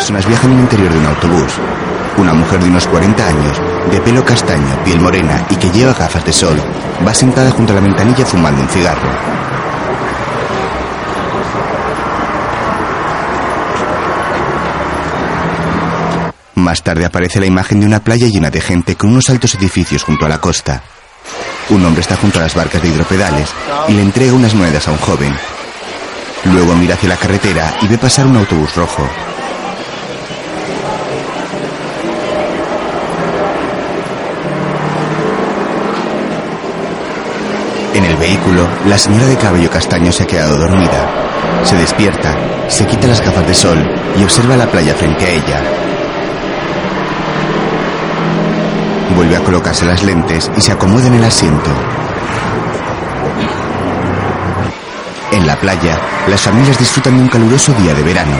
personas viajan en el interior de un autobús. Una mujer de unos 40 años, de pelo castaño, piel morena y que lleva gafas de sol, va sentada junto a la ventanilla fumando un cigarro. Más tarde aparece la imagen de una playa llena de gente con unos altos edificios junto a la costa. Un hombre está junto a las barcas de hidropedales y le entrega unas monedas a un joven. Luego mira hacia la carretera y ve pasar un autobús rojo. Vehículo, la señora de cabello castaño se ha quedado dormida. Se despierta, se quita las gafas de sol y observa la playa frente a ella. Vuelve a colocarse las lentes y se acomoda en el asiento. En la playa, las familias disfrutan de un caluroso día de verano.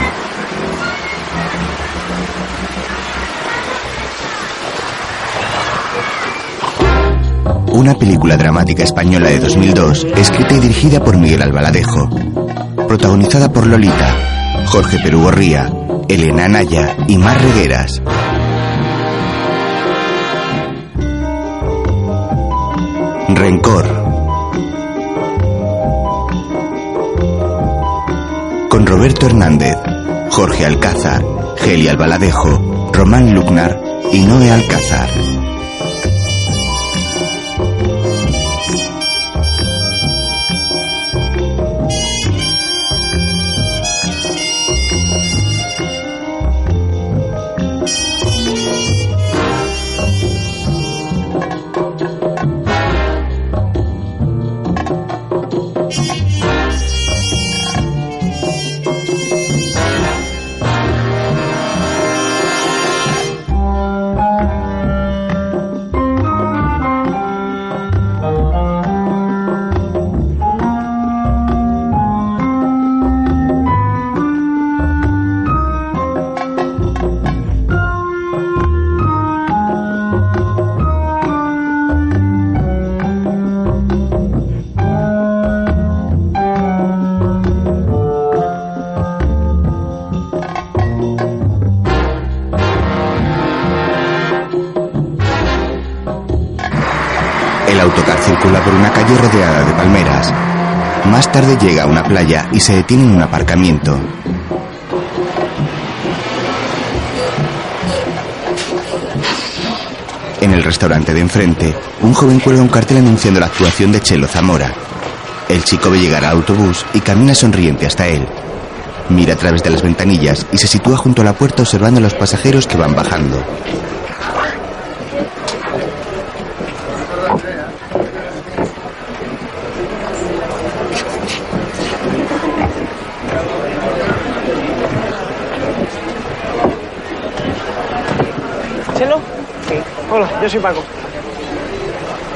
Una película dramática española de 2002, escrita y dirigida por Miguel Albaladejo. Protagonizada por Lolita, Jorge Perugorría, Elena Anaya y Mar Regueras. Rencor. Con Roberto Hernández, Jorge Alcázar, Geli Albaladejo, Román Lucnar y Noé Alcázar. Playa y se detiene en un aparcamiento. En el restaurante de enfrente, un joven cuelga un cartel anunciando la actuación de Chelo Zamora. El chico ve llegar al autobús y camina sonriente hasta él. Mira a través de las ventanillas y se sitúa junto a la puerta observando a los pasajeros que van bajando. Yo soy Paco.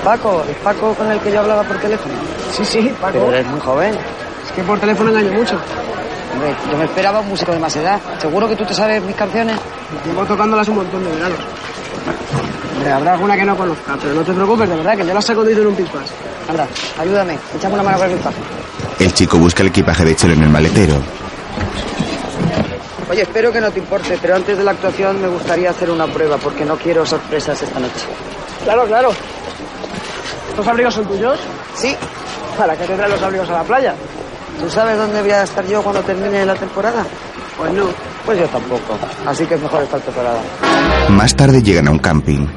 Paco, ¿es Paco con el que yo hablaba por teléfono? Sí, sí, Paco. Pero eres muy joven. Es que por teléfono engaño mucho. Hombre, yo me esperaba un músico de más edad. ¿Seguro que tú te sabes mis canciones? Llevo tocándolas un montón de veranos. Hombre, habrá alguna que no conozca, pero no te preocupes, de verdad, que yo las saco de en un pispás. Anda, ayúdame. Échame una mano con el equipaje. El chico busca el equipaje de Chelo en el maletero. Oye, espero que no te importe, pero antes de la actuación me gustaría hacer una prueba porque no quiero sorpresas esta noche. Claro, claro. ¿Estos abrigos son tuyos? Sí. ¿Para qué te traen los abrigos a la playa? ¿Tú sabes dónde voy a estar yo cuando termine la temporada? Pues no. Pues yo tampoco. Así que es mejor estar preparada. Más tarde llegan a un camping.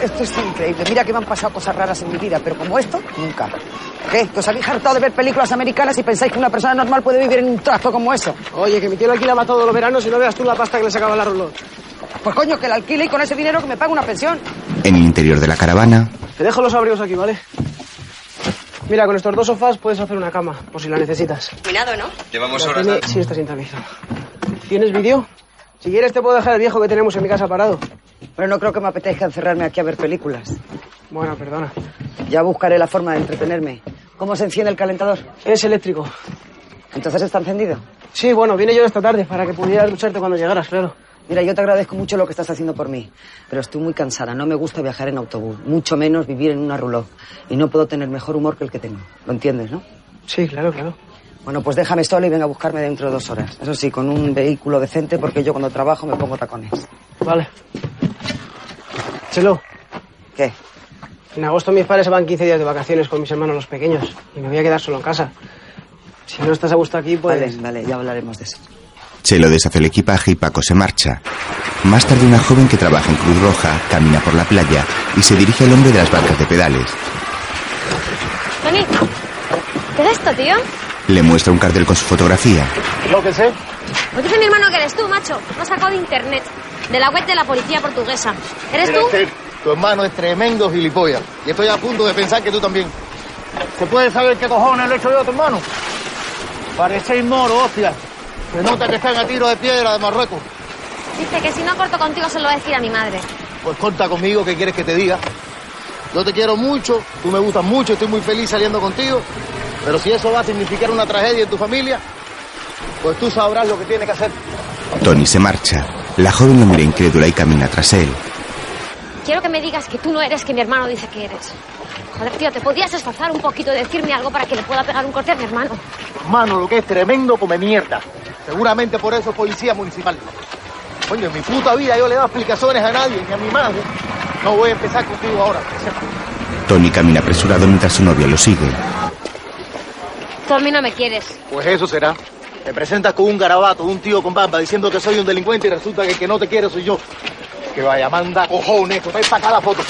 Esto es increíble. Mira que me han pasado cosas raras en mi vida, pero como esto, nunca. ¿Qué? ¿Que os habéis hartado de ver películas americanas y pensáis que una persona normal puede vivir en un trasto como eso? Oye, que mi tío lo alquilaba todos los veranos y no veas tú la pasta que le sacaba la rulot. Pues coño, que la alquile y con ese dinero que me pague una pensión. En el interior de la caravana, Te dejo los abrigos aquí, ¿vale? Mira, con estos dos sofás puedes hacer una cama, por si la necesitas. Combinado, ¿no? Llevamos La horas. tele sí está sintonizado. ¿Tienes vídeo? Si quieres te puedo dejar el viejo que tenemos en mi casa parado. Pero no creo que me apetezca encerrarme aquí a ver películas. Bueno, perdona. Ya buscaré la forma de entretenerme. ¿Cómo se enciende el calentador? Es eléctrico. ¿Entonces está encendido? Sí, bueno, vine yo esta tarde para que pudieras ducharte cuando llegaras, claro. Mira, yo te agradezco mucho lo que estás haciendo por mí, pero estoy muy cansada. No me gusta viajar en autobús, mucho menos vivir en una rulot. Y no puedo tener mejor humor que el que tengo. ¿Lo entiendes, no? Sí, claro, claro. Bueno, pues déjame solo y venga a buscarme dentro de dos horas. Eso sí, con un vehículo decente porque yo cuando trabajo me pongo tacones. Vale. Chelo, ¿Qué? en agosto mis padres se van 15 días de vacaciones con mis hermanos los pequeños y me voy a quedar solo en casa. Si no estás a gusto aquí, pues... Vale, vale, ya hablaremos de eso. Chelo deshace el equipaje y Paco se marcha. Más tarde una joven que trabaja en Cruz Roja camina por la playa y se dirige al hombre de las barcas de pedales. Tony, ¿qué es esto, tío? Le muestra un cartel con su fotografía. Lo que sé. Pues dice mi hermano que eres tú, macho. Lo has sacado de internet, de la web de la policía portuguesa. ¿Eres tú? Este, tu hermano es tremendo gilipollas. Y estoy a punto de pensar que tú también. ¿Se puede saber qué cojones le he hecho yo a tu hermano? Parecéis moro, hostia. Se nota que están a tiro de piedra de Marruecos. Dice que si no corto contigo se lo va a decir a mi madre. Pues corta conmigo, ¿qué quieres que te diga? Yo te quiero mucho, tú me gustas mucho, estoy muy feliz saliendo contigo. Pero si eso va a significar una tragedia en tu familia, pues tú sabrás lo que tienes que hacer. Tony se marcha. La joven lo mira incrédula y camina tras él. Quiero que me digas que tú no eres que mi hermano dice que eres. Joder, tío, ¿te podías esforzar un poquito de decirme algo para que le pueda pegar un corte a mi hermano? Hermano lo que es tremendo come mierda. Seguramente por eso es policía municipal. Coño, en mi puta vida yo le he dado explicaciones a nadie, ni a mi madre. No voy a empezar contigo ahora. Tony camina apresurado mientras su novia lo sigue. Tú a mí no me quieres. Pues eso será. Te presentas con un garabato, un tío con barba, diciendo que soy un delincuente y resulta que el que no te quiere soy yo. Que vaya, manda cojones, que para acá la foto.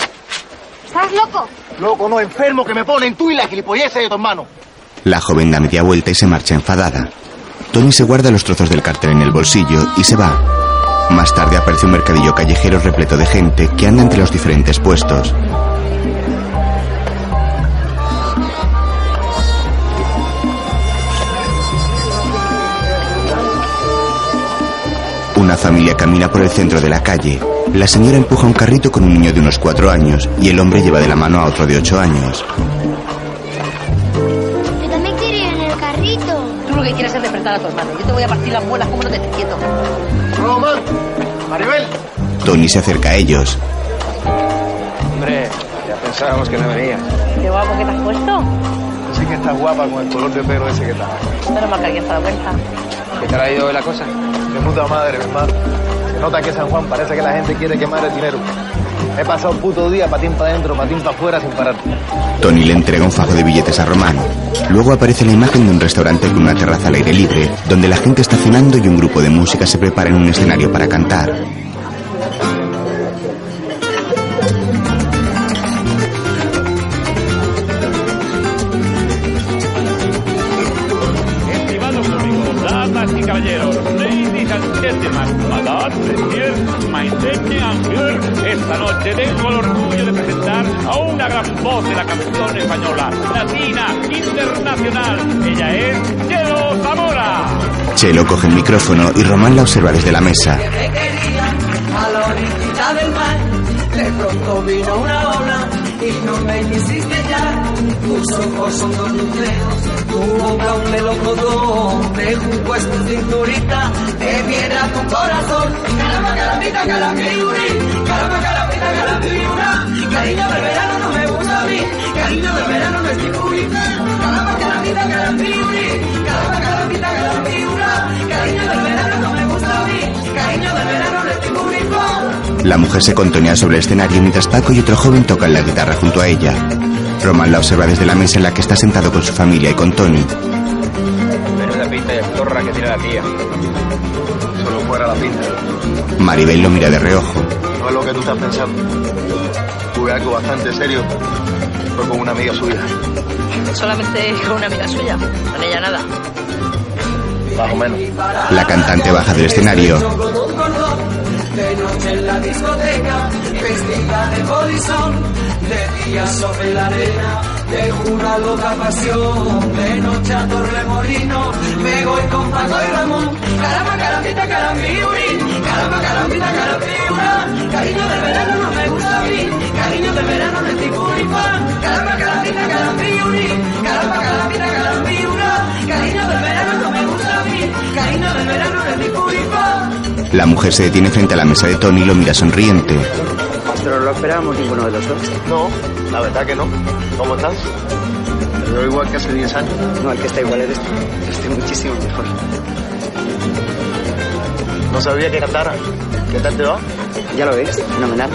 ¿Estás loco? Loco, no, enfermo, que me ponen tú y la gilipolleza de tu hermano. La joven da media vuelta y se marcha enfadada. Tony se guarda los trozos del cartel en el bolsillo y se va. Más tarde aparece un mercadillo callejero repleto de gente que anda entre los diferentes puestos. Una familia camina por el centro de la calle. La señora empuja un carrito con un niño de unos cuatro años y el hombre lleva de la mano a otro de ocho años. Yo también quiero ir en el carrito. Tú lo que quieres es despertar a tu hermano. Yo te voy a partir las muelas como no te estés quieto. Román, Maribel. Tony se acerca a ellos. Hombre, ya pensábamos que no venías. Qué guapo que te has puesto. Sí que estás guapa con el color de pelo ese que tal. Mal que alguien se da cuenta. ¿Qué tal ha ido la cosa? De puta madre, mi hermano. Se nota que San Juan parece que la gente quiere quemar el dinero. He pasado puto día patín para adentro, patín para afuera sin parar. Tony le entrega un fajo de billetes a Román. Luego aparece la imagen de un restaurante con una terraza al aire libre, donde la gente está cenando y un grupo de música se prepara en un escenario para cantar. La canción española, latina, internacional. Ella es Chelo Zamora. Chelo coge el micrófono y Román la observa desde la mesa. te quería a la orillita del mar. De pronto vino una ola y no me quisiste ya. Tus ojos son dos lucreros, tu boca un melocotón. Me junto a tu cinturita, de piedra tu corazón. Caramba, carambita, carambiuri, caramba, carambita, carambiura. Cariño del verano no me gusta a mí, cariño del verano no estoy purita. Caramba, carambita, carambiuri, caramba, carambita, carambiura. Cariño del verano no me gusta a mí, cariño del verano no estoy purita. La mujer se contonea sobre el escenario mientras Paco y otro joven tocan la guitarra junto a ella. Román la observa desde la mesa en la que está sentado con su familia y con Tony. Menuda pinta de zorra que tiene la tía. Solo fuera la pinta. Maribel lo mira de reojo. No es lo que tú estás pensando. Tuve algo bastante serio. Fue con una amiga suya. Solamente con una amiga suya. Con ella nada. Más o menos. La cantante baja del escenario. De noche en la discoteca, vestida de polizón, de día sobre la arena, de jura loca pasión, de noche a Torremolino, me voy con Paco y Ramón, caramba, carambita, carambiuri, caramba, carambita, carambiura, cariño del verano no me gusta a mí, cariño del verano no estoy purifa, caramba, carambita, carambiuri, caramba, carambita, carambiura, cariño del verano no me gusta a mí, cariño del verano no estoy purifa. La mujer se detiene frente a la mesa de Tony y lo mira sonriente. Pero no lo esperábamos ninguno de los dos. No, la verdad que no. ¿Cómo estás? veo igual que hace 10 años. No, el que está igual eres tú. Estoy muchísimo mejor. No sabía que cantara. ¿Qué tal te va? Ya lo ves, fenomenal.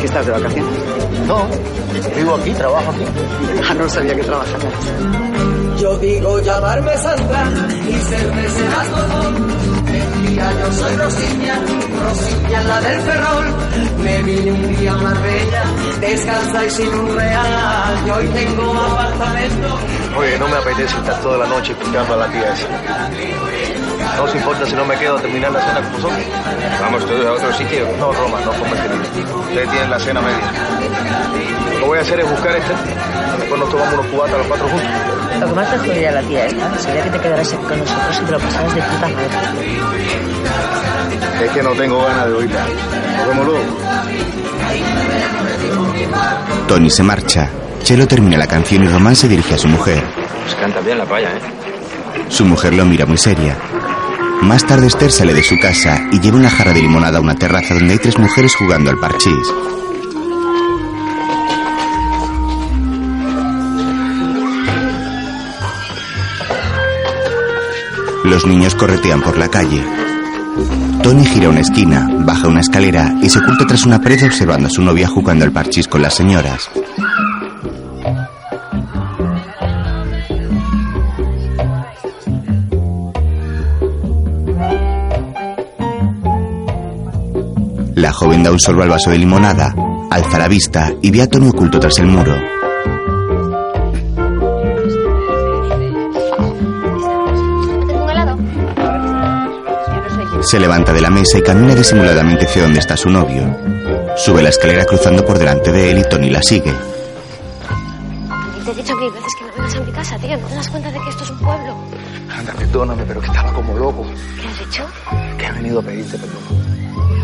¿Qué estás de vacaciones? No, vivo aquí, trabajo aquí. Ah, no sabía que trabajaras. Yo digo llamarme Sandra y ser mecenas yo soy Rosilla, Rosilla la del Ferrol. Me vine un día a Marbella, descansa y sin un real. Yo hoy tengo apartamento. Oye, no me apetece estar toda la noche escuchando a la tía esa. No os importa si no me quedo a terminar la cena con vosotros. Vamos todos a otro sitio. No, Roma, no convendría. Ustedes tienen la cena media. Lo que voy a hacer es buscar este. Después nos tomamos unos cubatas los cuatro juntos. Lo que más te jodiría a la tía esta sería que te quedaras aquí con nosotros y te lo pasaras de puta madre. Es que no tengo ganas de oírla. Nos vemos luego. Tony se marcha. Chelo termina la canción y Román se dirige a su mujer. Pues canta bien la paya, ¿eh? Su mujer lo mira muy seria. Más tarde Esther sale de su casa y lleva una jarra de limonada a una terraza donde hay tres mujeres jugando al parchís. Los niños corretean por la calle. Tony gira una esquina, baja una escalera y se oculta tras una pared observando a su novia jugando al parchís con las señoras. La joven da un sorbo al vaso de limonada, alza la vista y ve a Tony oculto tras el muro. Se levanta de la mesa y camina disimuladamente hacia donde está su novio. Sube la escalera cruzando por delante de él y Tony la sigue. Te he dicho mil veces que no vengas a mi casa, tío. ¿No te das cuenta de que esto es un pueblo? Anda, perdóname, pero que estaba como loco. ¿Qué has hecho? Que he venido a pedirte perdón.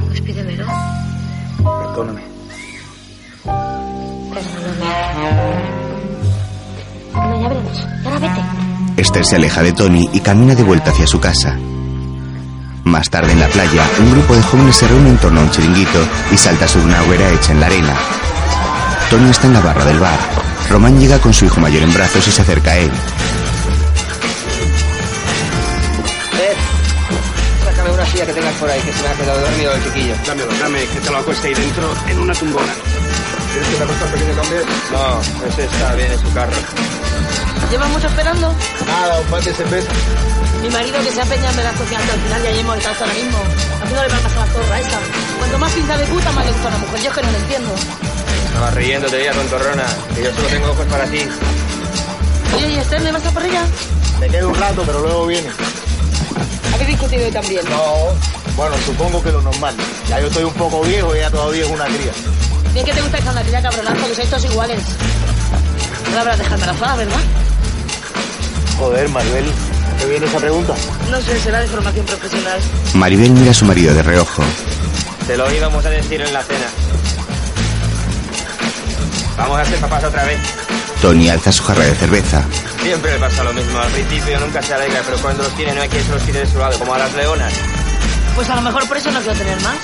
Pues pídemelo. Perdóname. Perdóname. Bueno, ya veremos. Y ahora vete. Esther se aleja de Tony y camina de vuelta hacia su casa. Más tarde en la playa, un grupo de jóvenes se reúne en torno a un chiringuito y salta sobre una hoguera hecha en la arena. Tony está en la barra del bar. Román llega con su hijo mayor en brazos y se acerca a él. Eh, sácame una silla que tengas por ahí, que se me ha quedado dormido el chiquillo. Dámelo, dame, que te lo acueste ahí dentro en una tumbona. ¿Quieres que te acueste pequeño también? No, ese está bien en su carro. ¿Llevas mucho esperando? Nada, un par de cerveza. Mi marido que se ha empeñado en cocinas hasta el final y ahí hemos estado hasta ahora mismo. Haciéndole palmas a la zorra esa. Cuanto más pinta de puta, más le gusta a la mujer. Yo es que no lo entiendo. Estaba riéndote ya, tontorrona, que yo solo tengo ojos para ti. Oye, ¿y Esther me vas a por ella? Me quedo un rato, pero luego viene. ¿Habéis discutido hoy también? No, bueno, supongo que lo normal. Ya yo estoy un poco viejo y ella todavía es una cría. Bien que te gusta esa nativa cabronazo, que sois todos iguales. No la habrás dejado embarazada, ¿verdad? Joder, Maribel, ¿te viene esa pregunta? No sé, será de formación profesional. Maribel mira a su marido de reojo. Te lo íbamos a decir en la cena. Vamos a ser papás otra vez. Tony alza su jarra de cerveza. Siempre le pasa lo mismo. Al principio nunca se alegra, pero cuando los tiene no hay quien se los tire de su lado, como a las leonas. Pues a lo mejor por eso no quiero tener más.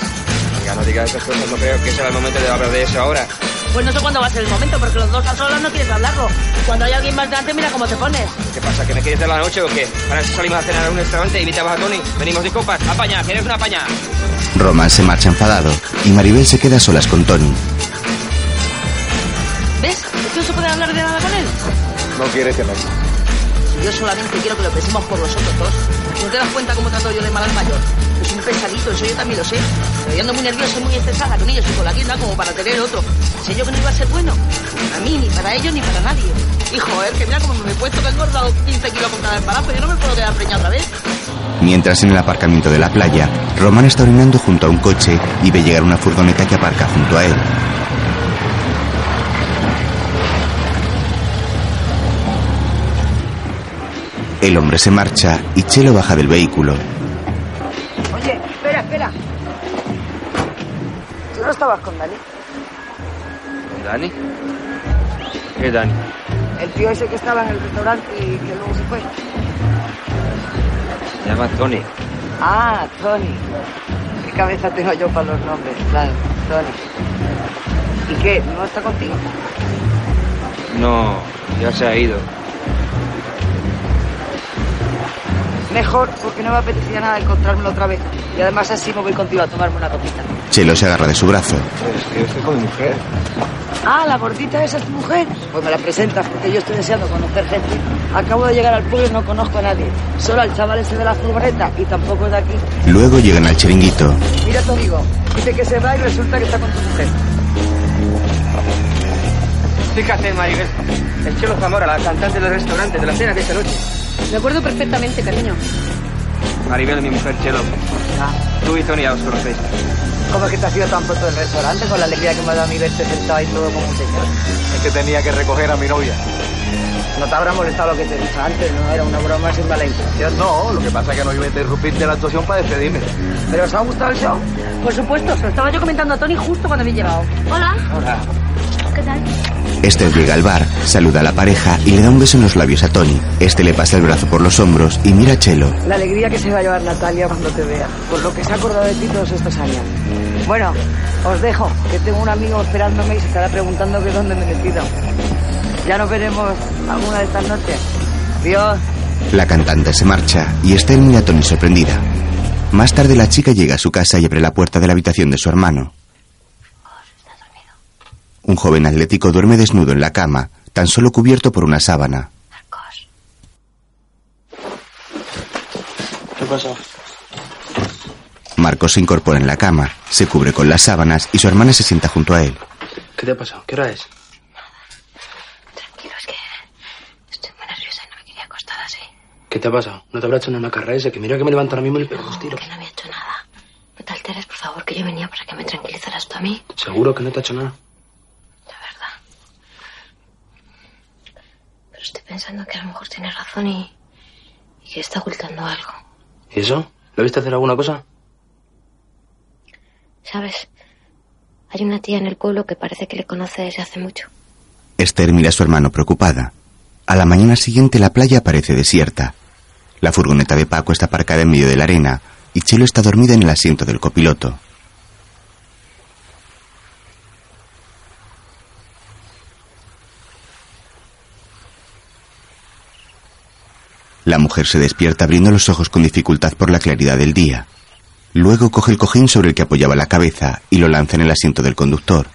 Ya no digas esas cosas, no creo que sea el momento de hablar de eso ahora. Pues no sé cuándo va a ser el momento, porque los dos a solas no quieres hablarlo. Cuando hay alguien más delante, mira cómo te pones. ¿Qué pasa? ¿Que me quieres de la noche o qué? Ahora si salimos a cenar a un restaurante y invitamos a Tony. Venimos de copas. Apaña, ¿quieres una apaña? Román se marcha enfadado y Maribel se queda a solas con Tony. ¿Ves? Es que no se puede hablar de nada con él. No quiere que me... Si yo solamente quiero que lo pensemos por los otros dos. ¿No te das cuenta cómo trato yo de mal al mayor? Es un pesadito, eso yo también lo sé. Pero yo ando muy nerviosa y muy estresada con ellos y con la tienda como para tener otro. Sé yo que no iba a ser bueno. Para mí, ni para ellos, ni para nadie. Y joder, que mira cómo me he puesto que he engordado 15 kilos con cada embarazo. Yo no me puedo quedar preñada otra vez. Mientras en el aparcamiento de la playa, Román está orinando junto a un coche y ve llegar una furgoneta que aparca junto a él. El hombre se marcha y Chelo baja del vehículo. Estabas con Dani? ¿Dani? ¿Qué Dani? El tío ese que estaba en el restaurante y que luego se fue. Se llama Tony. Ah, Tony. ¿Qué cabeza tengo yo para los nombres? Claro, Tony. ¿Y qué? ¿No está contigo? No, ya se ha ido. Mejor, porque no me apetecía nada encontrármelo otra vez. Y además así me voy contigo a tomarme una copita. Chelo se agarra de su brazo. Es que yo estoy con mi mujer. Ah, la gordita esa es tu mujer. Pues me la presentas porque yo estoy deseando conocer gente. Acabo de llegar al pueblo y no conozco a nadie. Solo al chaval ese de la furgoneta y tampoco es de aquí. Luego llegan al chiringuito. Mira a tu amigo. Dice que se va y resulta que está con tu mujer. Fíjate, Maribel. El Chelo Zamora, la cantante del restaurante de la cena de esta noche. Me acuerdo perfectamente, cariño. Maribel, mi mujer, Chelo. Tú y Tony ya os conocéis. ¿Cómo es que te has ido tan pronto del restaurante con la alegría que me ha dado a mí verte sentado ahí todo como un señor? Es que tenía que recoger a mi novia. No te habrá molestado lo que te he dicho antes, no era una broma sin mala intención. No, lo que pasa es que no iba a interrumpirte la actuación para despedirme. ¿Pero os ha gustado el show? Por supuesto, se lo estaba yo comentando a Tony justo cuando había llegado. Hola. Hola. Esther llega al bar, saluda a la pareja y le da un beso en los labios a Tony. Este le pasa el brazo por los hombros y mira a Chelo. La alegría que se va a llevar Natalia cuando te vea, por lo que se ha acordado de ti todos estos años. Bueno, os dejo, que tengo un amigo esperándome y se estará preguntando que dónde me he metido. Ya nos veremos alguna de estas noches. Dios. La cantante se marcha y Esther mira a Tony sorprendida. Más tarde la chica llega a su casa y abre la puerta de la habitación de su hermano. Un joven atlético duerme desnudo en la cama, tan solo cubierto por una sábana. ¿Qué pasa? Marcos se incorpora en la cama, se cubre con las sábanas y su hermana se sienta junto a él. ¿Qué te ha pasado? ¿Qué hora es? Tranquilo, es que estoy muy nerviosa y no me quería acostar así. ¿Qué te ha pasado? ¿No te habrá hecho nada una carrera ese? Que mira que me levanto ahora mismo y le pego dos tiros. Que no había hecho nada. No te alteres, por favor, que yo venía para que me tranquilizaras tú a mí. ¿Seguro que no te ha hecho nada? Estoy pensando que a lo mejor tienes razón y, y que está ocultando algo. ¿Y eso? ¿Lo viste hacer alguna cosa? ¿Sabes? Hay una tía en el pueblo que parece que le conoce desde hace mucho. Esther mira a su hermano preocupada. A la mañana siguiente la playa parece desierta. La furgoneta de Paco está aparcada en medio de la arena y Chelo está dormida en el asiento del copiloto. La mujer se despierta abriendo los ojos con dificultad por la claridad del día. Luego coge el cojín sobre el que apoyaba la cabeza y lo lanza en el asiento del conductor.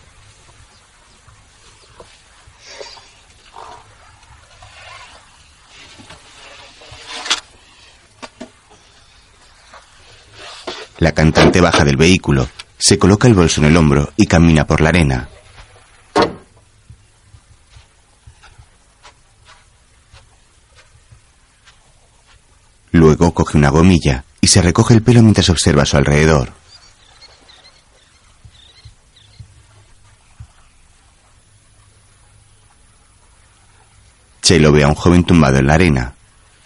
La cantante baja del vehículo, se coloca el bolso en el hombro y camina por la arena. Luego coge una gomilla y se recoge el pelo mientras observa a su alrededor. Chelo ve a un joven tumbado en la arena.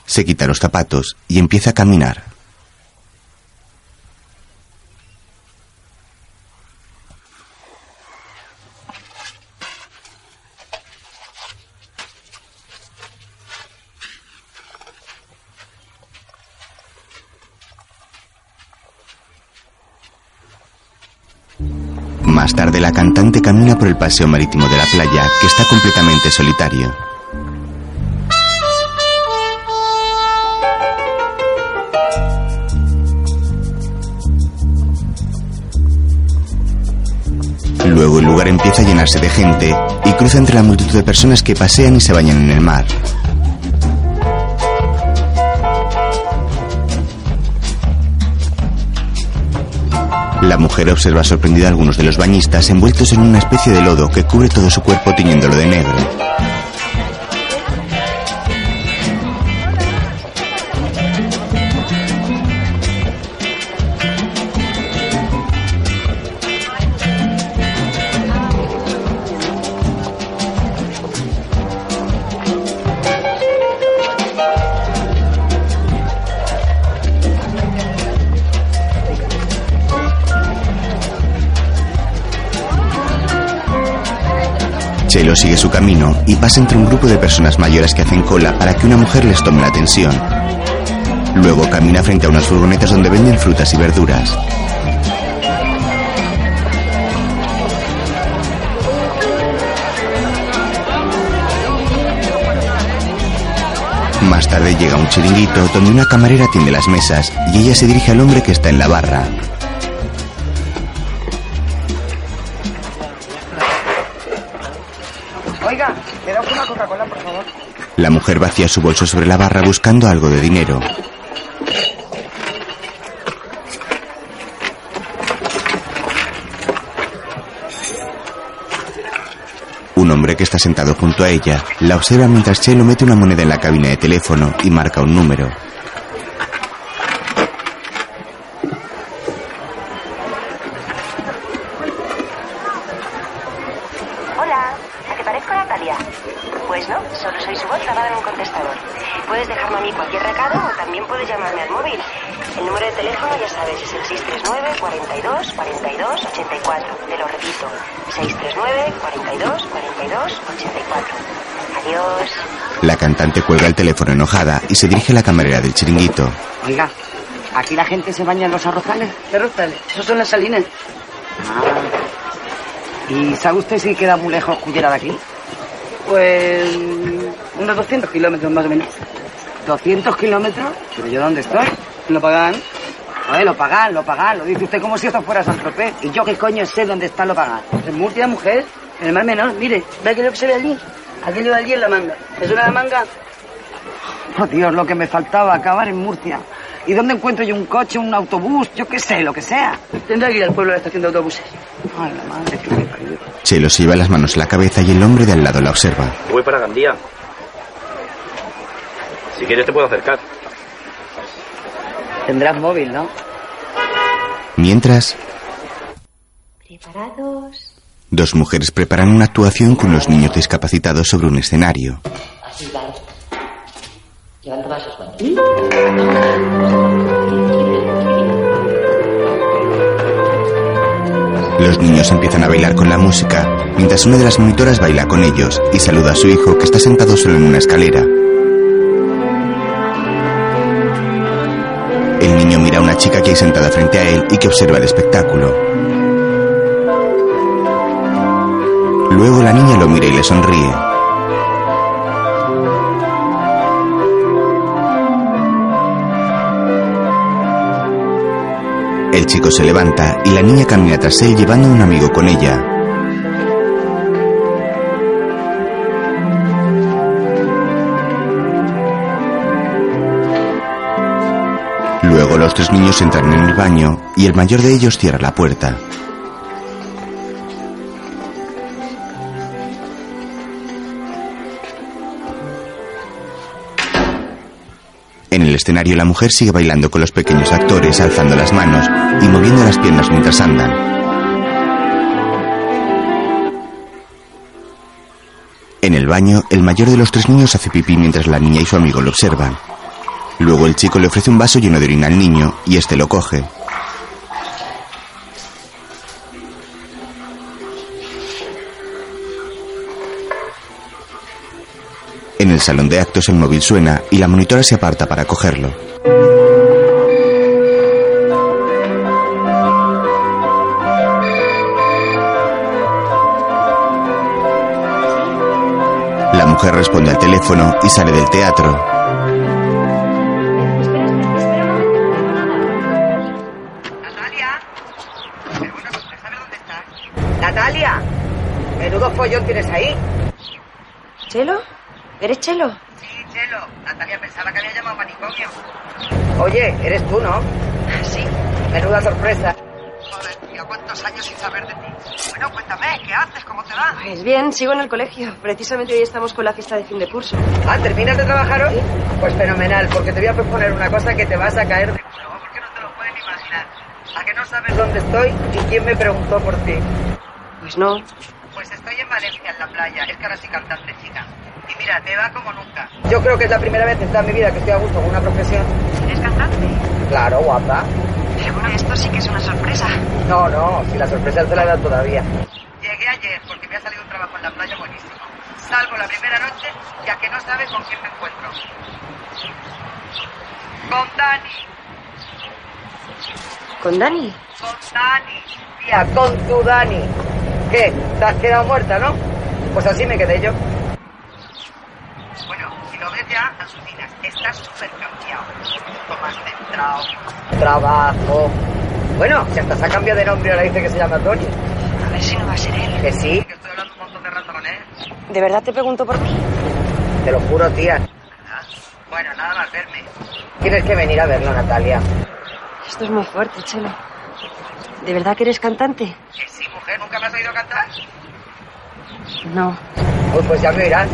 Se quita los zapatos y empieza a caminar. Más tarde la cantante camina por el paseo marítimo de la playa, que está completamente solitario. Luego el lugar empieza a llenarse de gente y cruza entre la multitud de personas que pasean y se bañan en el mar. La mujer observa sorprendida a algunos de los bañistas envueltos en una especie de lodo que cubre todo su cuerpo tiñéndolo de negro. Entre un grupo de personas mayores que hacen cola para que una mujer les tome la atención. Luego camina frente a unas furgonetas donde venden frutas y verduras. Más tarde llega un chiringuito donde una camarera tiende las mesas y ella se dirige al hombre que está en la barra. Mujer vacía su bolso sobre la barra buscando algo de dinero. Un hombre que está sentado junto a ella la observa mientras Chelo mete una moneda en la cabina de teléfono y marca un número. Hola, ¿a te parezco Natalia? Pues no, solo soy su voz grabada en un contestador. Puedes dejarme a mí cualquier recado o también puedes llamarme al móvil. El número de teléfono, ya sabes, es el 639 42 42 84. Te lo repito, 639 42 42 84. Adiós. La cantante cuelga el teléfono enojada y se dirige a la camarera del chiringuito. Oiga, ¿aquí la gente se baña en los arrozales? ¿Qué rostales? Esos son las salinas. Ah. ¿Y sabe usted si queda muy lejos Cullera de aquí? Pues unos 200 kilómetros más o menos. ¿200 kilómetros? ¿Pero yo dónde estoy? ¿Lo pagan? Oye, lo pagan, lo pagan. Lo dice usted como si esto fuera San Tropez. ¿Y yo qué coño sé dónde está lo pagan? En Murcia, mujer. En el mar menor. Mire, ¿ve aquello que se ve allí? Aquello de allí en la manga. ¿Es una manga? Oh, Dios, lo que me faltaba, acabar en Murcia. ¿Y dónde encuentro yo un coche, un autobús? Yo qué sé, lo que sea. Tendrá que ir al pueblo de la estación de autobuses. Ay, la madre que me parió. Chelo se lleva las manos a la cabeza y el hombre de al lado la observa. Voy para Gandía. Si quieres te puedo acercar. Tendrás móvil, ¿no? Mientras, ¿Preparados? Dos mujeres preparan una actuación con los niños discapacitados sobre un escenario. Así, vale. Llevando vasos, bueno. Los niños empiezan a bailar con la música, mientras una de las monitoras baila con ellos y saluda a su hijo que está sentado solo en una escalera. El niño mira a una chica que hay sentada frente a él y que observa el espectáculo. Luego la niña lo mira y le sonríe. El chico se levanta y la niña camina tras él llevando a un amigo con ella. Luego los tres niños entran en el baño y el mayor de ellos cierra la puerta. Escenario la mujer sigue bailando con los pequeños actores, alzando las manos y moviendo las piernas mientras andan. En el baño, el mayor de los tres niños hace pipí mientras la niña y su amigo lo observan. Luego el chico le ofrece un vaso lleno de orina al niño y este lo coge. El salón de actos el móvil suena y la monitora se aparta para cogerlo. La mujer responde al teléfono y sale del teatro. Natalia, menudo follón tienes ahí. ¿Chelo? ¿Eres Chelo? Sí, Chelo. Natalia pensaba que había llamado a manicomio. Oye, eres tú, ¿no? Sí. Menuda sorpresa. Joder, tío, ¿cuántos años sin saber de ti? Bueno, cuéntame, ¿qué haces? ¿Cómo te va? Pues bien, sigo en el colegio. Precisamente hoy estamos con la fiesta de fin de curso. Ah, ¿terminas de trabajar hoy? Pues fenomenal, porque te voy a proponer una cosa que te vas a caer de culo, porque no te lo puedes imaginar. ¿A que no sabes dónde estoy y quién me preguntó por ti? Pues no. Pues estoy en Valencia, en la playa. Es que ahora soy cantante, chica. Mira, te va como nunca. Yo creo que es la primera vez en toda mi vida que estoy a gusto con una profesión. ¿Eres cantante? Claro, guapa. Pero bueno, esto sí que es una sorpresa. No, no, si la sorpresa te la he dado todavía. Llegué ayer porque me ha salido un trabajo en la playa buenísimo. Salgo la primera noche ya que no sabes con quién me encuentro. Con Dani. ¿Con Dani? Con Dani. Tía, con tu Dani. ¿Qué? ¿Te has quedado muerta, no? Pues así me quedé yo. Ya, alucinas. Estás súper cambiado. Mucho más centrado. Trabajo. Bueno, si hasta se ha cambiado de nombre ahora dice que se llama Tony. A ver si no va a ser él. Que sí, Que estoy hablando un montón de rato con él. ¿De verdad te pregunto por ti? Te lo juro, tía. Bueno, nada más verme. Tienes que venir a verlo, Natalia. Esto es muy fuerte, Chelo. ¿De verdad que eres cantante? Que sí, mujer, ¿nunca me has oído cantar? No. Pues, pues ya me oirás.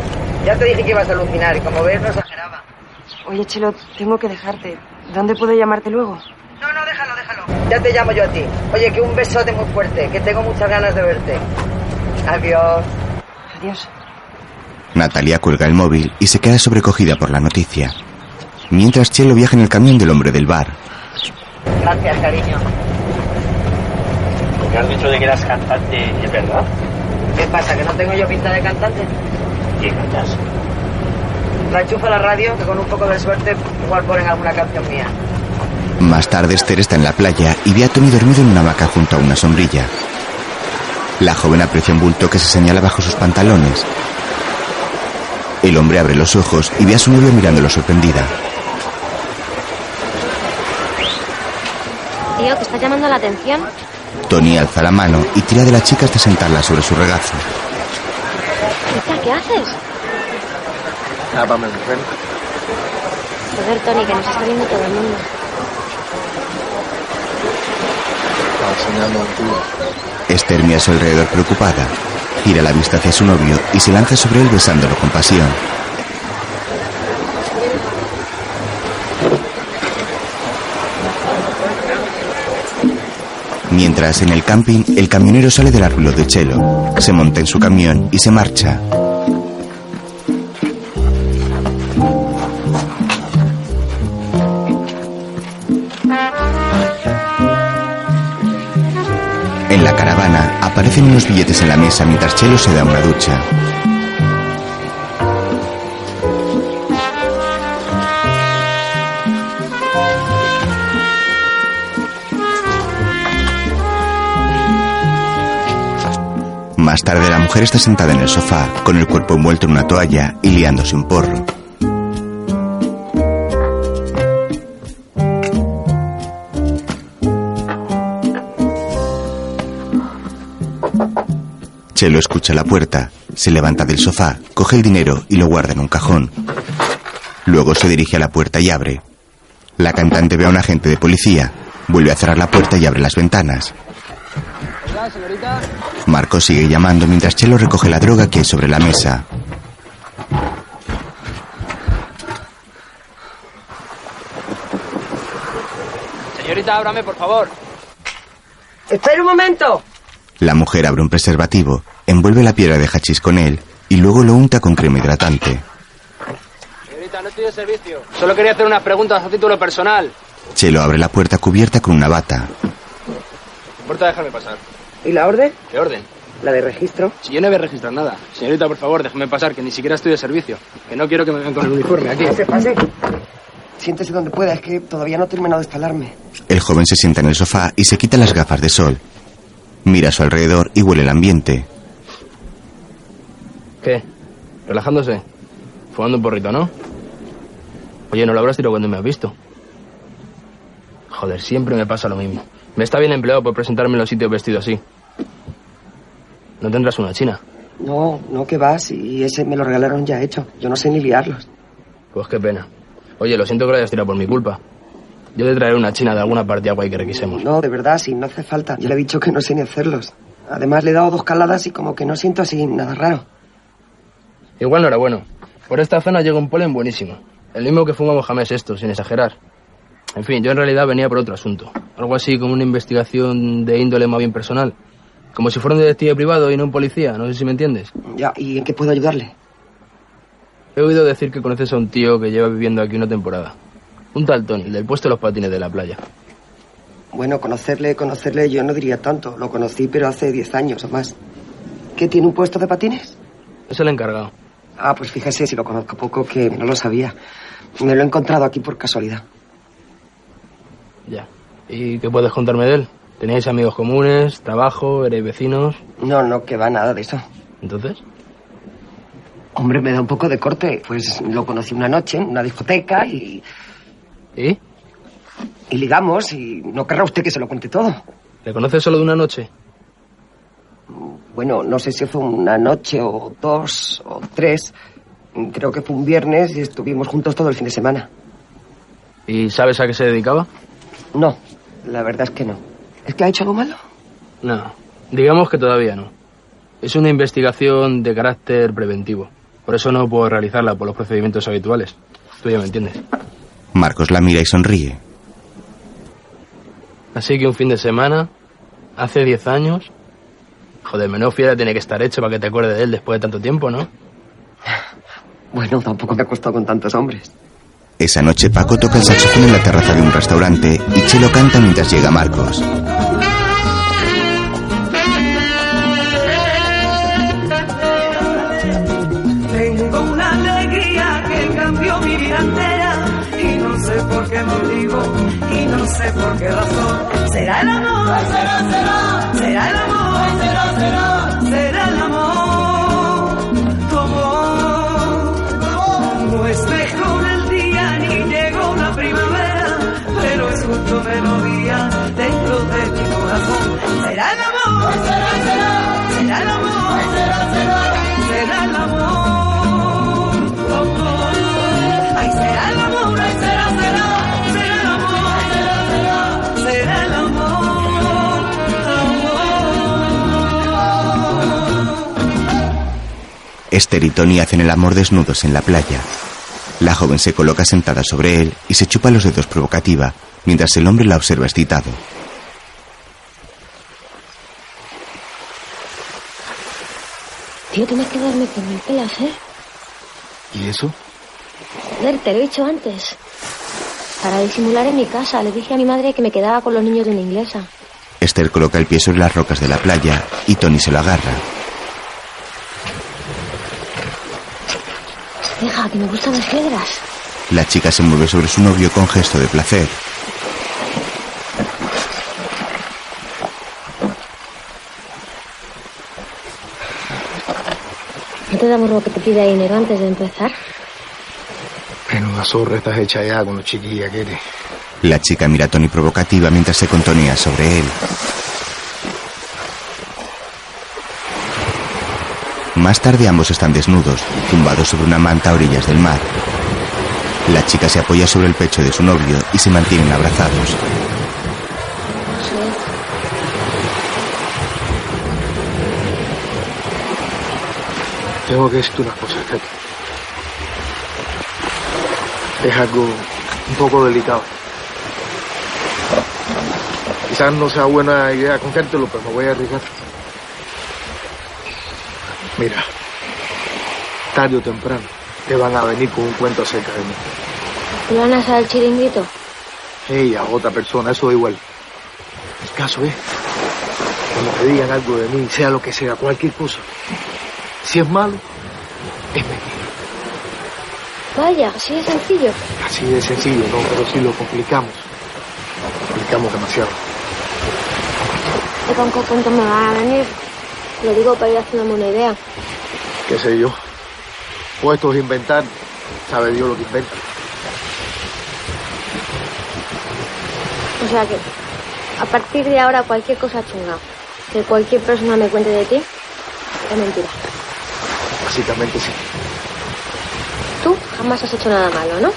Ya te dije que ibas a alucinar y como ves no exageraba. Oye, Chelo, tengo que dejarte. ¿Dónde puedo llamarte luego? No, no, déjalo, déjalo. Ya te llamo yo a ti. Oye, que un besote muy fuerte, que tengo muchas ganas de verte. Adiós. Adiós. Natalia cuelga el móvil y se queda sobrecogida por la noticia. Mientras Chelo viaja en el camión del hombre del bar. Gracias, cariño. Me has dicho de que eras cantante, ¿es verdad? ¿Qué pasa, que no tengo yo pinta de cantante? ¿Qué cantas? La enchufa a la radio, que con un poco de suerte igual ponen alguna canción mía. Más tarde Esther está en la playa y ve a Tony dormido en una hamaca junto a una sombrilla. La joven aprecia un bulto que se señala bajo sus pantalones. El hombre abre los ojos y ve a su novio mirándolo sorprendida. Tío, ¿te está llamando la atención? Tony alza la mano y tira de la chica hasta sentarla sobre su regazo. Rita, ¿qué haces? Nada, para mujer. Joder, Tony, que nos está viendo todo el mundo. Esther mira a su alrededor preocupada. Gira la vista hacia su novio y se lanza sobre él besándolo con pasión. Mientras en el camping el camionero sale del arbulo de Chelo, se monta en su camión y se marcha. En la caravana aparecen unos billetes en la mesa mientras Chelo se da una ducha. Tarde la mujer está sentada en el sofá, con el cuerpo envuelto en una toalla y liándose un porro. Chelo escucha la puerta, se levanta del sofá, coge el dinero y lo guarda en un cajón. Luego se dirige a la puerta y abre. La cantante ve a un agente de policía, vuelve a cerrar la puerta y abre las ventanas. Hola, señorita. Marco sigue llamando mientras Chelo recoge la droga que hay sobre la mesa. Señorita, ábrame, por favor. ¡Espera un momento! La mujer abre un preservativo, envuelve la piedra de hachís con él y luego lo unta con crema hidratante. Señorita, no estoy de servicio. Solo quería hacer unas preguntas a título personal. Chelo abre la puerta cubierta con una bata. ¿Me importa dejarme pasar? ¿Y la orden? ¿Qué orden? La de registro. Si yo no voy a registrar nada. Señorita, por favor, déjeme pasar, que ni siquiera estoy de servicio. Que no quiero que me vean con el uniforme aquí. Pase, pase. Siéntese donde pueda, es que todavía no he terminado de instalarme. El joven se sienta en el sofá y se quita las gafas de sol. Mira a su alrededor y huele el ambiente. ¿Qué? ¿Relajándose? Fumando un porrito, ¿no? Oye, no lo habrás tirado cuando me has visto. Joder, siempre me pasa lo mismo. Me está bien empleado por presentarme en los sitios vestido así. ¿No tendrás una china? No, no, que vas. Y ese me lo regalaron ya hecho. Yo no sé ni liarlos. Pues qué pena. Oye, lo siento que lo hayas tirado por mi culpa. Yo le traeré una china de alguna partida guay que requisemos. No, de verdad, sí, no hace falta. Yo le he dicho que no sé ni hacerlos. Además, le he dado dos caladas y como que no siento así nada raro. Igual no era bueno. Por esta zona llega un polen buenísimo. El mismo que fumamos jamás esto, sin exagerar. En fin, yo en realidad venía por otro asunto. Algo así como una investigación de índole más bien personal. Como si fuera un detective privado y no un policía, no sé si me entiendes. Ya, ¿y en qué puedo ayudarle? He oído decir que conoces a un tío que lleva viviendo aquí una temporada. Un tal Tony, el del puesto de los patines de la playa. Bueno, conocerle, conocerle, yo no diría tanto. Lo conocí, pero hace 10 años o más. ¿Qué tiene un puesto de patines? Es el encargado. Ah, pues fíjese, si lo conozco poco, que no lo sabía. Me lo he encontrado aquí por casualidad. Ya. ¿Y qué puedes contarme de él? ¿Teníais amigos comunes, trabajo, erais vecinos? No, no, que va nada de eso. ¿Entonces? Hombre, me da un poco de corte. Pues lo conocí una noche en una discoteca y... ¿Y? Y ligamos y no querrá usted que se lo cuente todo. ¿Le conoces solo de una noche? Bueno, no sé si fue una noche o dos o tres. Creo que fue un viernes y estuvimos juntos todo el fin de semana. ¿Y sabes a qué se dedicaba? No, la verdad es que no. ¿Es que ha hecho algo malo? No, digamos que todavía no. Es una investigación de carácter preventivo. Por eso no puedo realizarla por los procedimientos habituales. Tú ya me entiendes. Marcos la mira y sonríe. Así que un fin de semana, hace 10 años. Joder, menos fiera tiene que estar hecho para que te acuerdes de él después de tanto tiempo, ¿no? Bueno, tampoco me ha costado con tantos hombres. Esa noche Paco toca el saxofón en la terraza de un restaurante y Chelo canta mientras llega Marcos. Sé por qué razón. Será el amor, será, será, será el amor, será, será, será el amor. Como no es mejor el día ni llegó la primavera, pero es justo melodía dentro de mi corazón. Será el amor, será, será, será el amor, será, será, será el amor. Esther y Tony hacen el amor desnudos en la playa. La joven se coloca sentada sobre él y se chupa los dedos provocativa, mientras el hombre la observa excitado. Tío, tienes que darme con mil pelas, ¿eh? ¿Y eso? Joder, te lo he dicho antes. Para disimular en mi casa, le dije a mi madre que me quedaba con los niños de una inglesa. Esther coloca el pie sobre las rocas de la playa y Tony se lo agarra. Deja, que me gustan las piedras. La chica se mueve sobre su novio con gesto de placer. ¿No te damos lo que te pide dinero antes de empezar? En una zorra estás hecha ya con los chiquilla que eres. La chica mira a Tony provocativa mientras se contonea sobre él. Más tarde ambos están desnudos, tumbados sobre una manta a orillas del mar. La chica se apoya sobre el pecho de su novio y se mantienen abrazados. Tengo que decirte una cosa, Katy. Es algo un poco delicado. Quizás no sea buena idea contártelo, pero me voy a arriesgar. Mira, tarde o temprano te van a venir con un cuento acerca de mí. ¿Te van a hacer el chiringuito? Ella, otra persona, eso da igual. El caso es, cuando te digan algo de mí, sea lo que sea, cualquier cosa, si es malo, es mentira. Vaya, así de sencillo. Así de sencillo, ¿no? Pero si lo complicamos, complicamos demasiado. ¿De con qué cuento me van a venir? Lo digo para ir haciéndome una idea. qué sé yo. Puestos a inventar, sabe Dios lo que inventa. O sea que, a partir de ahora, cualquier cosa chunga que cualquier persona me cuente de ti, es mentira. Básicamente sí. Tú jamás has hecho nada malo, ¿no?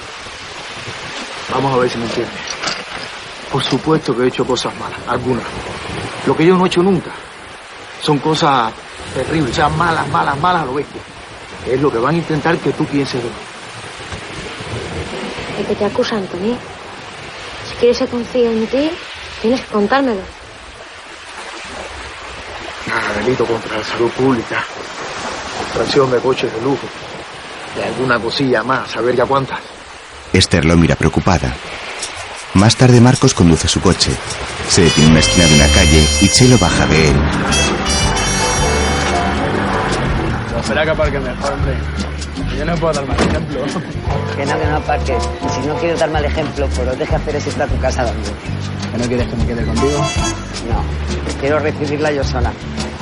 Vamos a ver si me entiendes. Por supuesto que he hecho cosas malas, algunas. Lo que yo no he hecho nunca son cosas terribles, o sea, malas, malas, malas a lo bestia. Es lo que van a intentar que tú pienses de mí. El que te acusa, Anthony. Si quieres que confíe en ti, tienes que contármelo. Nada, delito contra la salud pública, tracción de coches de lujo, y alguna cosilla más, a ver ya cuántas. Esther lo mira preocupada. Más tarde Marcos conduce su coche. Se detiene en una esquina de una calle y Chelo baja de él. Espera que aparque mejor, hombre. Yo no puedo dar mal ejemplo. Que no, que no aparques. Y si no quieres dar mal ejemplo, pues lo deje hacer ese está a tu casa también. ¿Que no quieres que me quede contigo? No, quiero recibirla yo sola.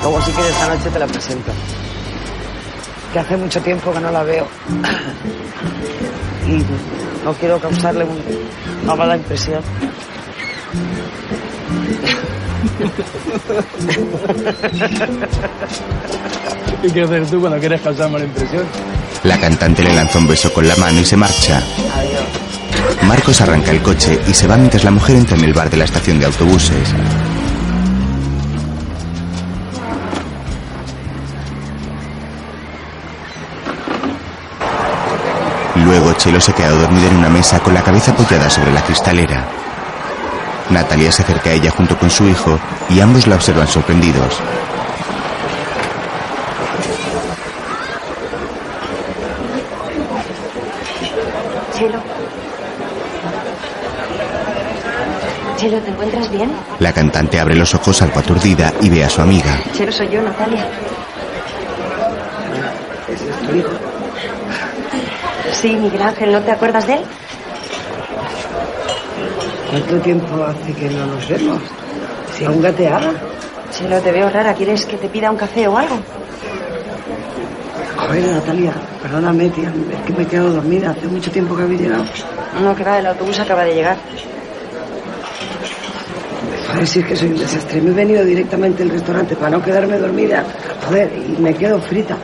Luego si quieres esta noche te la presento. que hace mucho tiempo que no la veo. Y no quiero causarle un- una mala impresión. ¿Qué quieres tú cuando quieres causar mala impresión? La cantante le lanza un beso con la mano y se marcha. Marcos arranca el coche y se va mientras la mujer entra en el bar de la estación de autobuses. Luego Chelo se queda dormida en una mesa con la cabeza apoyada sobre la cristalera. Natalia se acerca a ella junto con su hijo y ambos la observan sorprendidos. Chelo. Chelo, ¿te encuentras bien? La cantante abre los ojos algo aturdida y ve a su amiga. Chelo, soy yo, Natalia. ¿Ese es tu hijo? Sí, Miguel Ángel, ¿no te acuerdas de él? ¿Cuánto tiempo hace que no nos vemos? Si aún gateaba. Chelo, te veo rara. ¿Quieres que te pida un café o algo? Joder, Natalia, perdóname, tía. Es que me he quedado dormida. Hace mucho tiempo que habéis llegado. No, que va, el autobús acaba de llegar. Joder, si es que soy un desastre. Me he venido directamente al restaurante para no quedarme dormida. Joder, y me quedo frita.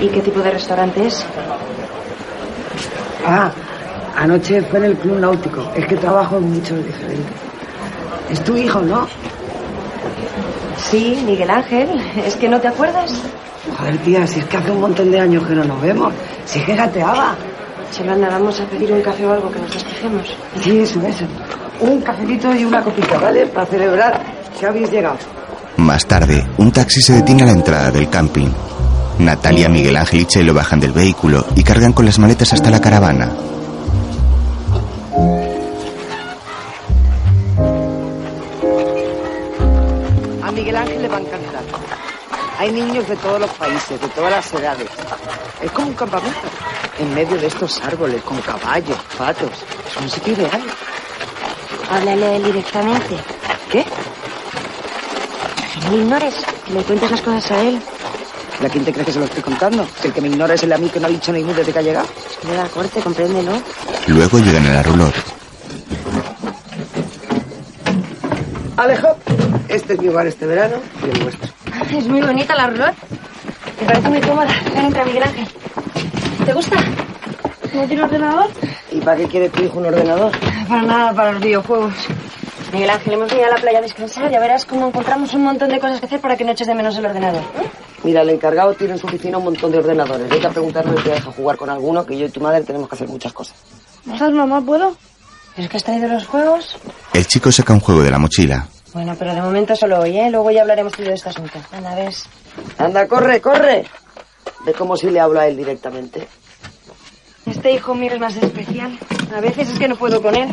¿Y qué tipo de restaurante es? Ah, anoche fue en el club náutico. Es que trabajo en muchos diferentes. Es tu hijo, ¿no? Sí, Miguel Ángel. ¿Es que no te acuerdas? Joder, tía, si es que hace un montón de años que no nos vemos. Si es que gateaba. Chelo, anda, vamos a pedir un café o algo que nos despejemos. Sí, eso, eso. Un cafelito y una copita, ¿vale? Para celebrar que habéis llegado. Más tarde, un taxi se detiene a la entrada del camping. Natalia, Miguel Ángel y Chelo bajan del vehículo y cargan con las maletas hasta la caravana. Hay niños de todos los países, de todas las edades. Es como un campamento. En medio de estos árboles, con caballos, patos. Es un sitio ideal. Háblale a él directamente. ¿Qué? Que no le ignores, que le cuentes las cosas a él. ¿Y a quién te crees que se lo estoy contando? Si el que me ignora es el a mí que no ha dicho ni desde que ha llegado. Que le da corte, compréndelo. Luego llegan a la roulotte. Alejo, este es mi hogar este verano y el vuestro. Es muy bonita la roulotte. Me parece muy cómoda. Ven, entra, Miguel Ángel. ¿Te gusta? ¿No tiene ordenador? ¿Y para qué quiere tu hijo un ordenador? Para nada, para los videojuegos. Miguel Ángel, hemos venido a la playa a descansar. Ya verás cómo encontramos un montón de cosas que hacer para que no eches de menos el ordenador. ¿eh? Mira, el encargado tiene en su oficina un montón de ordenadores. Vete a preguntarle si te deja jugar con alguno, que yo y tu madre tenemos que hacer muchas cosas. ¿Dejas, mamá? ¿Puedo? ¿Es que has traído los juegos? El chico saca un juego de la mochila. Bueno, pero de momento solo hoy, ¿eh? Luego ya hablaremos tú de este asunto. Anda, ves. Anda, corre, corre. Ve como si le hablo a él directamente. Este hijo mío es más especial. A veces es que no puedo con él.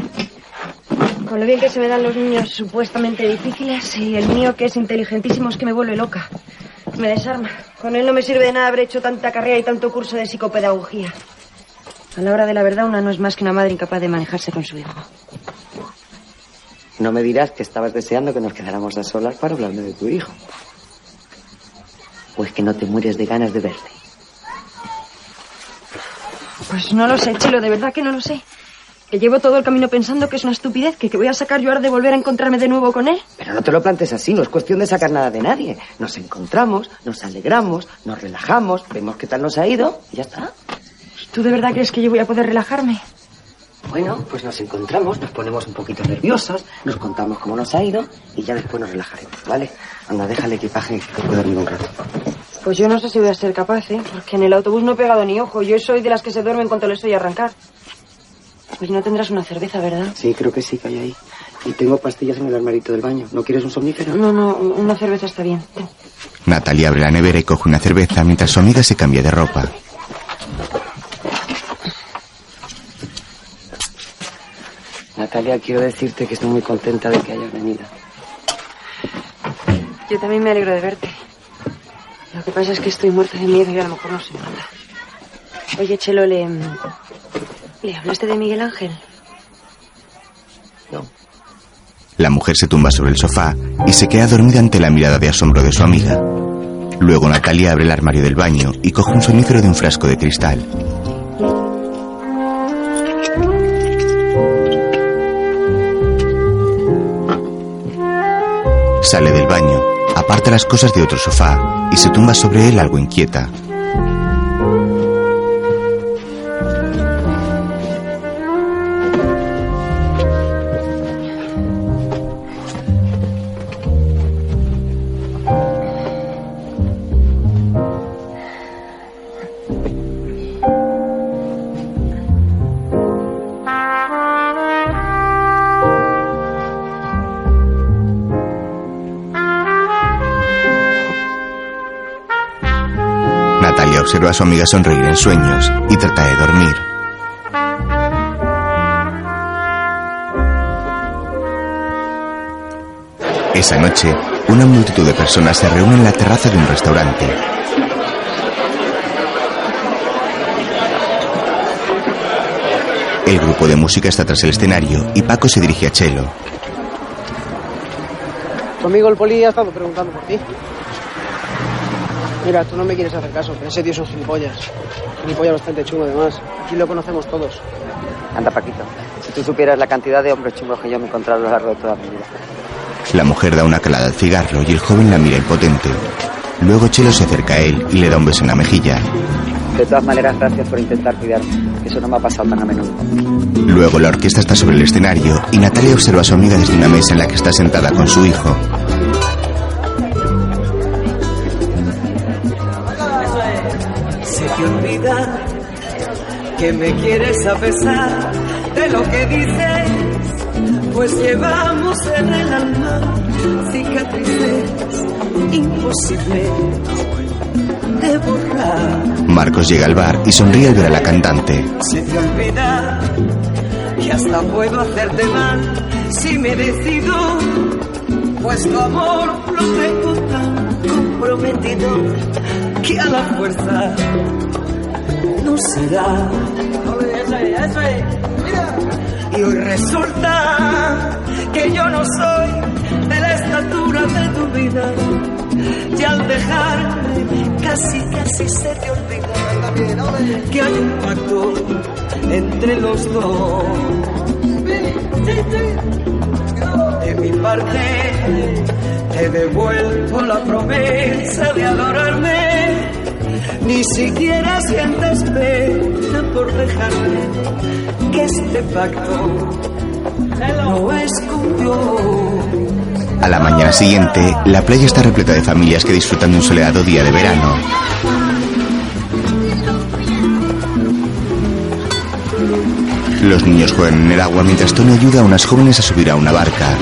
Con lo bien que se me dan los niños supuestamente difíciles y el mío que es inteligentísimo es que me vuelve loca. Me desarma. Con él no me sirve de nada haber hecho tanta carrera y tanto curso de psicopedagogía. A la hora de la verdad, una no es más que una madre incapaz de manejarse con su hijo. No me dirás que estabas deseando que nos quedáramos a solas para hablarme de tu hijo. O es que no te mueres de ganas de verte. Pues no lo sé, Chelo, de verdad que no lo sé. Que llevo todo el camino pensando que es una estupidez, que, que voy a sacar yo ahora de volver a encontrarme de nuevo con él. Pero no te lo plantes así, no es cuestión de sacar nada de nadie. Nos encontramos, nos alegramos, nos relajamos, vemos qué tal nos ha ido y ya está. ¿Tú de verdad crees que yo voy a poder relajarme? Bueno, pues nos encontramos, nos ponemos un poquito nerviosos, nos contamos cómo nos ha ido y ya después nos relajaremos, ¿vale? Anda, deja el equipaje que puedo dormir un rato. Pues yo no sé si voy a ser capaz, ¿eh? Porque en el autobús no he pegado ni ojo. Yo soy de las que se duermen cuando les oye arrancar. Pues no tendrás una cerveza, ¿verdad? Sí, creo que sí que hay ahí. Y tengo pastillas en el armarito del baño. ¿No quieres un somnífero? No, no, una cerveza está bien. Ten. Natalia abre la nevera y coge una cerveza mientras su amiga se cambia de ropa. Natalia, quiero decirte que estoy muy contenta de que hayas venido. Yo también me alegro de verte. Lo que pasa es que estoy muerta de miedo y a lo mejor no se nota. Oye, Chelo, ¿le, ¿le hablaste de Miguel Ángel? La mujer se tumba sobre el sofá y se queda dormida ante la mirada de asombro de su amiga. Luego Natalia abre el armario del baño y coge un sonífero de un frasco de cristal. Sale del baño, aparta las cosas de otro sofá y se tumba sobre él algo inquieta. Su amiga sonreír en sueños y trata de dormir. Esa noche, una multitud de personas se reúne en la terraza de un restaurante. El grupo de música está tras el escenario y Paco se dirige a Chelo. Tu amigo el poli ha estado preguntando por ti. Mira, tú no me quieres hacer caso, pero ese tío es un gilipollas. Gilipollas bastante chungo, además. Aquí lo conocemos todos. Anda, Paquito. Si tú supieras la cantidad de hombres chungos que yo me he encontrado a lo largo de toda mi vida. La mujer da una calada al cigarro y el joven la mira impotente. Luego Chelo se acerca a él y le da un beso en la mejilla. De todas maneras, gracias por intentar cuidarme. que Eso no me ha pasado tan a menudo. Luego la orquesta está sobre el escenario y Natalia observa a su amiga desde una mesa en la que está sentada con su hijo. Que me quieres a pesar de lo que dices, pues llevamos en el alma cicatrices imposibles de borrar. Marcos llega al bar y sonríe al ver a la cantante. Se te olvida que hasta puedo hacerte mal si me decido, pues tu amor lo tengo tan comprometido que a la fuerza Y hoy resulta que yo no soy de la estatura de tu vida. Y al dejarme casi, casi se te olvida que hay un pacto entre los dos. De mi parte, te devuelvo la promesa de adorarme. Ni siquiera sientes pena por dejarme que este pacto no es. A la mañana siguiente, la playa está repleta de familias que disfrutan de un soleado día de verano. Los niños juegan en el agua mientras Tony ayuda a unas jóvenes a subir a una barca.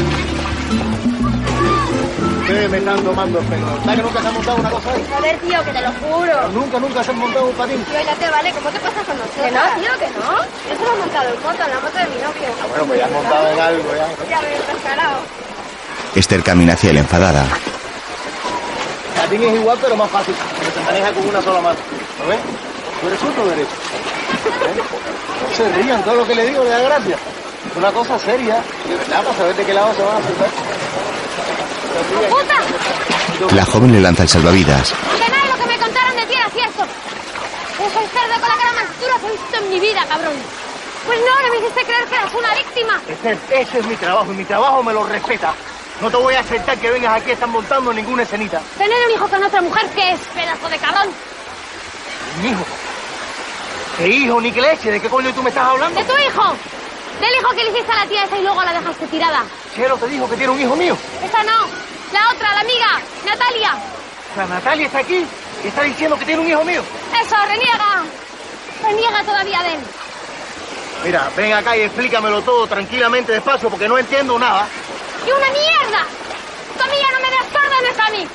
Tomando el pelo. ¿Sabes que nunca se han montado una cosa ahí? Joder, tío, que te lo juro. Nunca, nunca se han montado un patín. Tío, ya te vale, ¿cómo te pasas con nosotros? Que no, tío, que no. Yo solo he montado en moto, en la moto de mi novio. Ah, bueno, pues ya has montado en algo, ya. Ya me he descarado. Esther camina hacia él enfadada. Patín es igual, pero más fácil. Porque se maneja con una sola mano. ¿Lo ves? Tú eres zurdo o derecho. ¿Eh? No se rían, todo lo que le digo le da gracia. Es una cosa seria, de verdad, para saber de qué lado se van a sentar. ¡Puta! La joven le lanza el salvavidas. Que nada de lo que me contaron de ti era cierto. Eres el cerdo con la cara más dura que he visto en mi vida, cabrón. Pues no, no me hiciste creer que eras una víctima. Ese, ese es mi trabajo y mi trabajo me lo respeta. No te voy a aceptar que vengas aquí a estar montando ninguna escenita. Tener un hijo con otra mujer, ¿qué es, pedazo de cabrón? Mi hijo. ¿Qué hijo ni qué leche? ¿De qué coño tú me estás hablando? ¡De tu hijo! Del hijo que le hiciste a la tía esa y luego la dejaste tirada. Chelo te dijo que tiene un hijo mío. Esa no, la otra, la amiga, Natalia. La Natalia está aquí y está diciendo que tiene un hijo mío. Eso, reniega. Reniega todavía de él. Mira, ven acá y explícamelo todo tranquilamente, despacio, porque no entiendo nada. ¡Y una mierda! Tu amiga no me das órdenes a mí.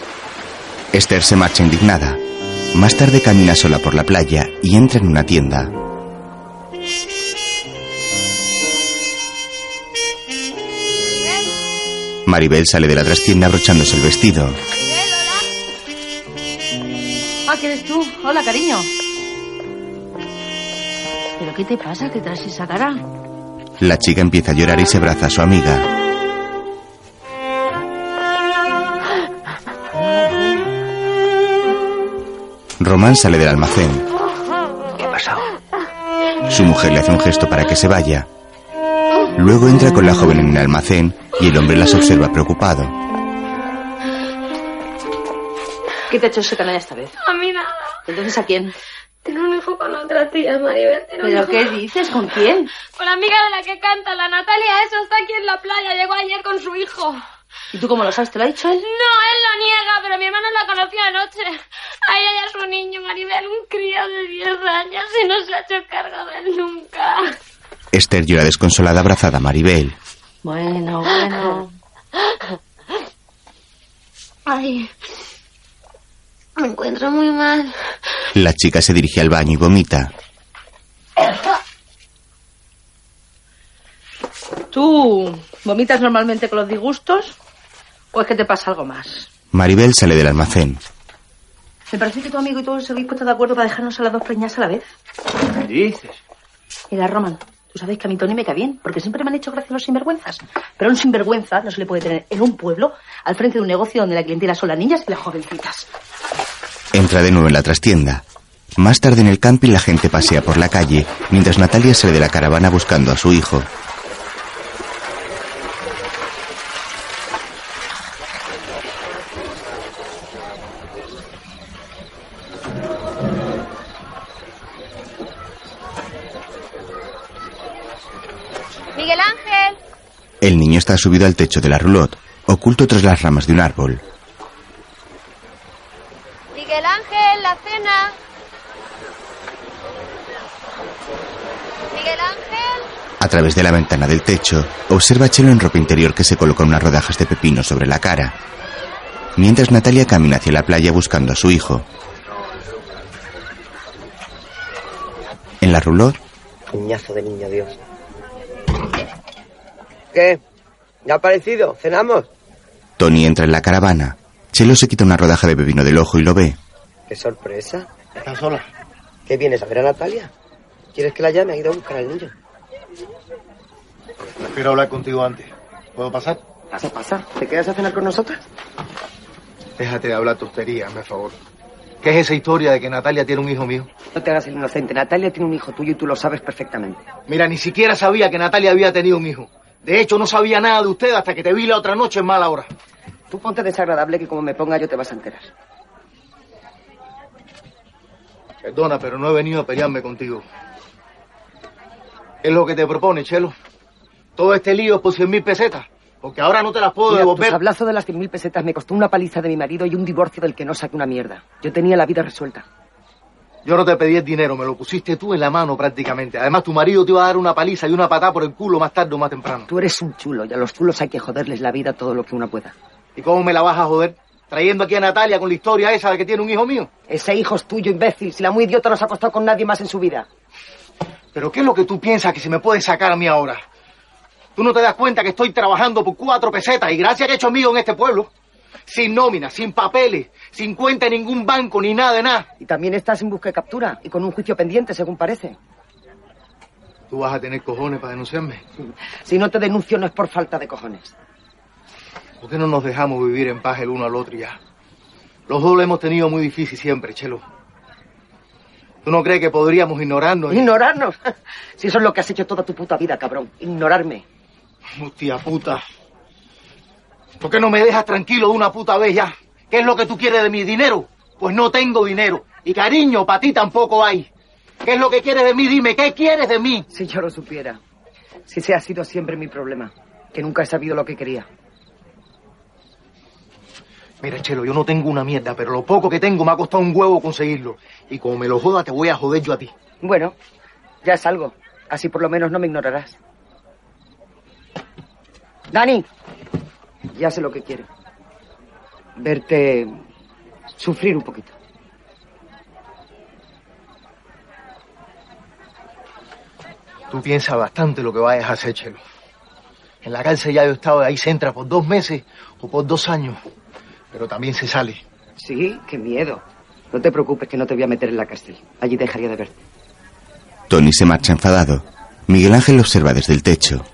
Esther se marcha indignada. Más tarde camina sola por la playa y entra en una tienda. Maribel sale de la trastienda abrochándose el vestido. Ah, ¿que eres tú? Hola, cariño. ¿Pero qué te pasa? ¿Qué traes esa cara? La chica empieza a llorar y se abraza a su amiga. Román sale del almacén. ¿Qué ha pasado? Su mujer le hace un gesto para que se vaya. Luego entra con la joven en el almacén y el hombre las observa preocupado. ¿Qué te ha hecho ese canalla esta vez? A mí nada. Entonces, ¿a quién? Tengo un hijo con otra tía, Maribel. Tengo un ¿Pero qué dices? ¿Con quién? Con la amiga de la que canta, la Natalia. Eso está aquí en la playa. Llegó ayer con su hijo. ¿Y tú cómo lo sabes? ¿Te lo ha dicho él? No, él lo niega, pero mi hermano la conoció anoche. A ella y a su niño, Maribel, un crío de 10 años y no se ha hecho cargo de él nunca. Esther llora desconsolada abrazada a Maribel. Bueno, bueno. Ay, me encuentro muy mal. La chica se dirige al baño y vomita. ¿Tú vomitas normalmente con los disgustos? ¿O es que te pasa algo más? Maribel sale del almacén. Me parece que tu amigo y tú os habéis puesto de acuerdo para dejarnos a las dos preñas a la vez. ¿Qué dices? Mira, Roman, tú sabes que a mi Tony me cae bien, porque siempre me han hecho gracia los sinvergüenzas. Pero un sinvergüenza no se le puede tener en un pueblo al frente de un negocio donde la clientela son las niñas y las jovencitas. Entra de nuevo en la trastienda. Más tarde en el camping la gente pasea por la calle, mientras Natalia sale de la caravana buscando a su hijo. Miguel Ángel. El niño está subido al techo de la roulotte, oculto tras las ramas de un árbol. Miguel Ángel, la cena. Miguel Ángel. A través de la ventana del techo, observa a Chelo en ropa interior que se coloca unas rodajas de pepino sobre la cara. Mientras Natalia camina hacia la playa buscando a su hijo. En la roulotte, Puñazo de niño, Dios. ¿Qué? ¿Ya ha aparecido? ¿Cenamos? Tony entra en la caravana. Chelo se quita una rodaja de pepino del ojo y lo ve. ¡Qué sorpresa! ¿Estás sola? ¿Qué vienes a ver a Natalia? ¿Quieres que la llame? Ha ido a buscar al niño. Prefiero hablar contigo antes. ¿Puedo pasar? Pasa, pasa. ¿Te quedas a cenar con nosotras? Déjate de hablar tonterías, me favor. ¿Qué es esa historia de que Natalia tiene un hijo mío? No te hagas el inocente. Natalia tiene un hijo tuyo y tú lo sabes perfectamente. Mira, ni siquiera sabía que Natalia había tenido un hijo. De hecho, no sabía nada de usted hasta que te vi la otra noche en mala hora. Tú ponte desagradable que como me ponga yo te vas a enterar. Perdona, pero no he venido a pelearme contigo. ¿Qué es lo que te propone, Chelo? Todo este lío es por cien mil pesetas. Porque ahora no te las puedo Mira, devolver. sablazo de las 100.000 pesetas me costó una paliza de mi marido y un divorcio del que no saqué una mierda. Yo tenía la vida resuelta. Yo no te pedí el dinero, me lo pusiste tú en la mano prácticamente. Además, tu marido te iba a dar una paliza y una patada por el culo más tarde o más temprano. Tú eres un chulo y a los chulos hay que joderles la vida todo lo que uno pueda. ¿Y cómo me la vas a joder? Trayendo aquí a Natalia con la historia esa de que tiene un hijo mío. Ese hijo es tuyo, imbécil. Si la muy idiota no se ha acostado con nadie más en su vida. ¿Pero qué es lo que tú piensas que se me puede sacar a mí ahora? ¿Tú no te das cuenta que estoy trabajando por cuatro pesetas y gracias que he hecho mío en este pueblo? Sin nómina, sin papeles, sin cuenta en ningún banco, ni nada de nada. Y también estás en busca de captura y con un juicio pendiente, según parece. ¿Tú vas a tener cojones para denunciarme? Si no te denuncio no es por falta de cojones. ¿Por qué no nos dejamos vivir en paz el uno al otro ya? Los dos lo hemos tenido muy difícil siempre, Chelo. ¿Tú no crees que podríamos ignorarnos? ¿Ignorarnos? Si eso es lo que has hecho toda tu puta vida, cabrón. Ignorarme. Hostia puta. ¿Por qué no me dejas tranquilo de una puta vez ya? ¿Qué es lo que tú quieres de mi dinero? Pues no tengo dinero. Y cariño, para ti tampoco hay. ¿Qué es lo que quieres de mí? Dime, ¿qué quieres de mí? Si yo lo supiera. Si ese ha sido siempre mi problema. Que nunca he sabido lo que quería. Mira, Chelo, yo no tengo una mierda, pero lo poco que tengo me ha costado un huevo conseguirlo. Y como me lo joda, te voy a joder yo a ti. Bueno, ya es algo. Así por lo menos no me ignorarás. Dani, ya sé lo que quiero. Verte sufrir un poquito. Tú piensas bastante lo que vayas a hacer, Chelo. En la cárcel ya yo he estado ahí se entra por dos meses o por dos años. Pero también se sale. Sí, qué miedo. No te preocupes que no te voy a meter en la cárcel. Allí dejaría de verte. Tony se marcha enfadado. Miguel Ángel lo observa desde el techo.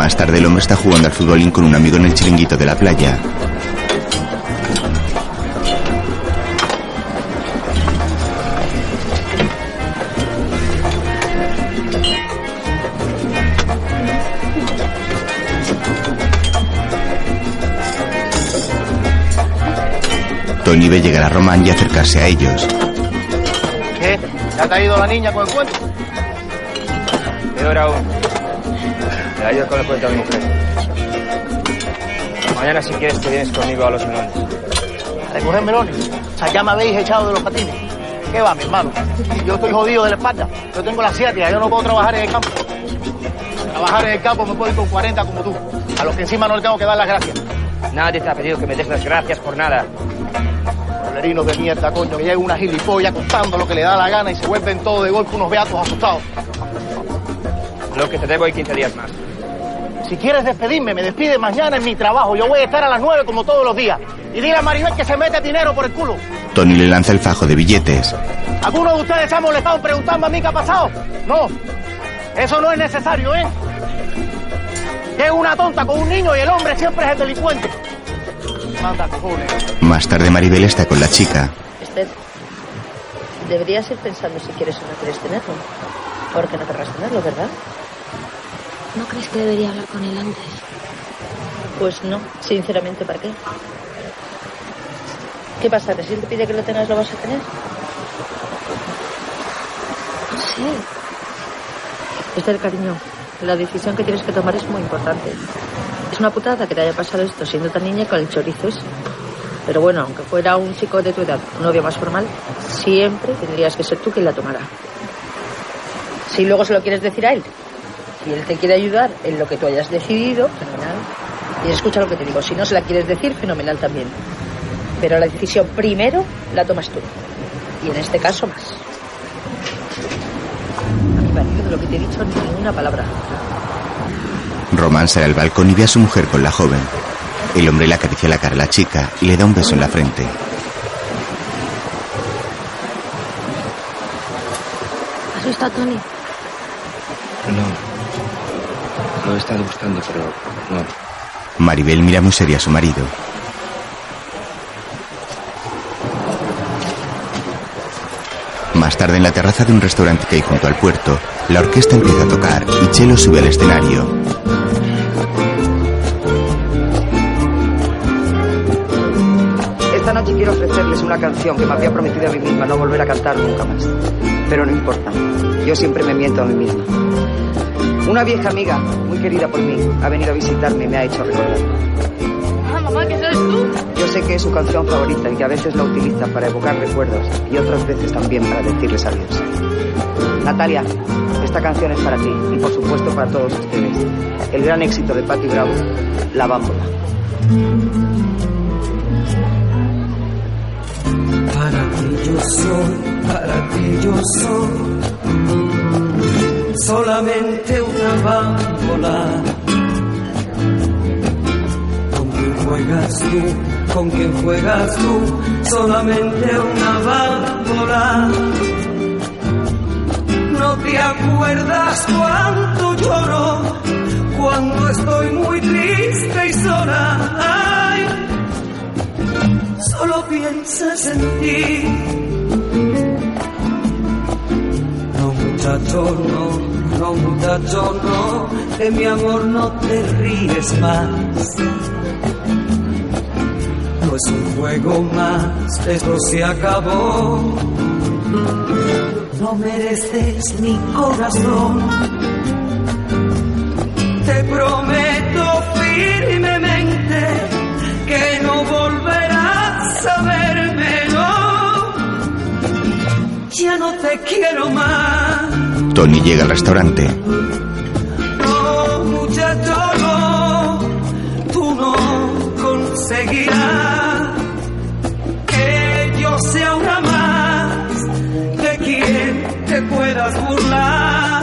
Más tarde el hombre está jugando al futbolín con un amigo en el chiringuito de la playa. Tony ve llegar a Román y acercarse a ellos. ¿Qué? ¿Ya te ha ido la niña con el cuento? Peor aún. Me la con el cuento a mi mujer. Mañana si quieres te vienes conmigo a los melones. ¿A recoger melones? O sea, ya me habéis echado de los patines. ¿Qué va, mi hermano? Yo estoy jodido de la espalda. Yo tengo la ciática, yo no puedo trabajar en el campo. Trabajar en el campo me puedo ir con 40 como tú. A los que encima no le tengo que dar las gracias. Nadie te ha pedido que me des las gracias por nada. Bolerinos de mierda, coño, que llega una gilipollas contando lo que le da la gana y se vuelven todo de golpe unos beatos asustados. Lo que te debo hay 15 días más. Si quieres despedirme, me despide mañana en mi trabajo. Yo voy a estar a las 9 como todos los días. Y dile a Maribel que se mete dinero por el culo. Tony le lanza el fajo de billetes. ¿Alguno de ustedes se ha molestado preguntando a mí qué ha pasado? No. Eso no es necesario, ¿eh? Es una tonta con un niño y el hombre siempre es el delincuente. Manda, cojones. Más tarde Maribel está con la chica. Esther, deberías ir pensando si quieres o no quieres tenerlo. Porque no querrás tenerlo, ¿verdad? ¿No crees que debería hablar con él antes? Pues no, sinceramente, ¿para qué? ¿Qué pasa? ¿Que si él te pide que lo tengas, lo vas a tener? No sé. Esther, cariño, la decisión que tienes que tomar es muy importante. Es una putada que te haya pasado esto siendo tan niña con el chorizo ese. Pero bueno, aunque fuera un chico de tu edad, un novio más formal, siempre tendrías que ser tú quien la tomara. Si luego se lo quieres decir a él y él te quiere ayudar en lo que tú hayas decidido, fenomenal. Y escucha lo que te digo, si no se la quieres decir, fenomenal también. Pero la decisión primero la tomas tú. Y en este caso más. A mi marido de lo que te he dicho ni una palabra. Román sale al balcón y ve a su mujer con la joven. El hombre le acaricia la cara a la chica y le da un beso en la frente. ¿Has visto a Tony? No. Lo he estado buscando, pero no. Maribel mira muy seria a su marido. Más tarde en la terraza de un restaurante que hay junto al puerto, la orquesta empieza a tocar y Chelo sube al escenario. Esta noche quiero ofrecerles una canción que me había prometido a mí misma no volver a cantar nunca más. Pero no importa, yo siempre me miento a mí misma. Una vieja amiga, muy querida por mí, ha venido a visitarme y me ha hecho recordar. Ah, mamá, ¿qué sabes tú? Yo sé que es su canción favorita y que a veces la utiliza para evocar recuerdos y otras veces también para decirles adiós. Natalia, esta canción es para ti y por supuesto para todos ustedes. El gran éxito de Patti Bravo, La Bámbola. Para ti yo soy, para ti yo soy solamente una bámbola. Con quien juegas tú, con quien juegas tú, solamente una bámbola. No te acuerdas cuánto lloro, cuando estoy muy triste y sola. Ay, solo piensas en ti. No, muchacho, no, no, muchacho, no, de mi amor no te ríes más. No es un juego más, esto se acabó. No mereces mi corazón. Te prometo firmemente que no volverás a verme, no. Ya no te quiero más. Tony llega al restaurante. No, muchacho, no. Tú no conseguirás que yo sea una más de quien te puedas burlar.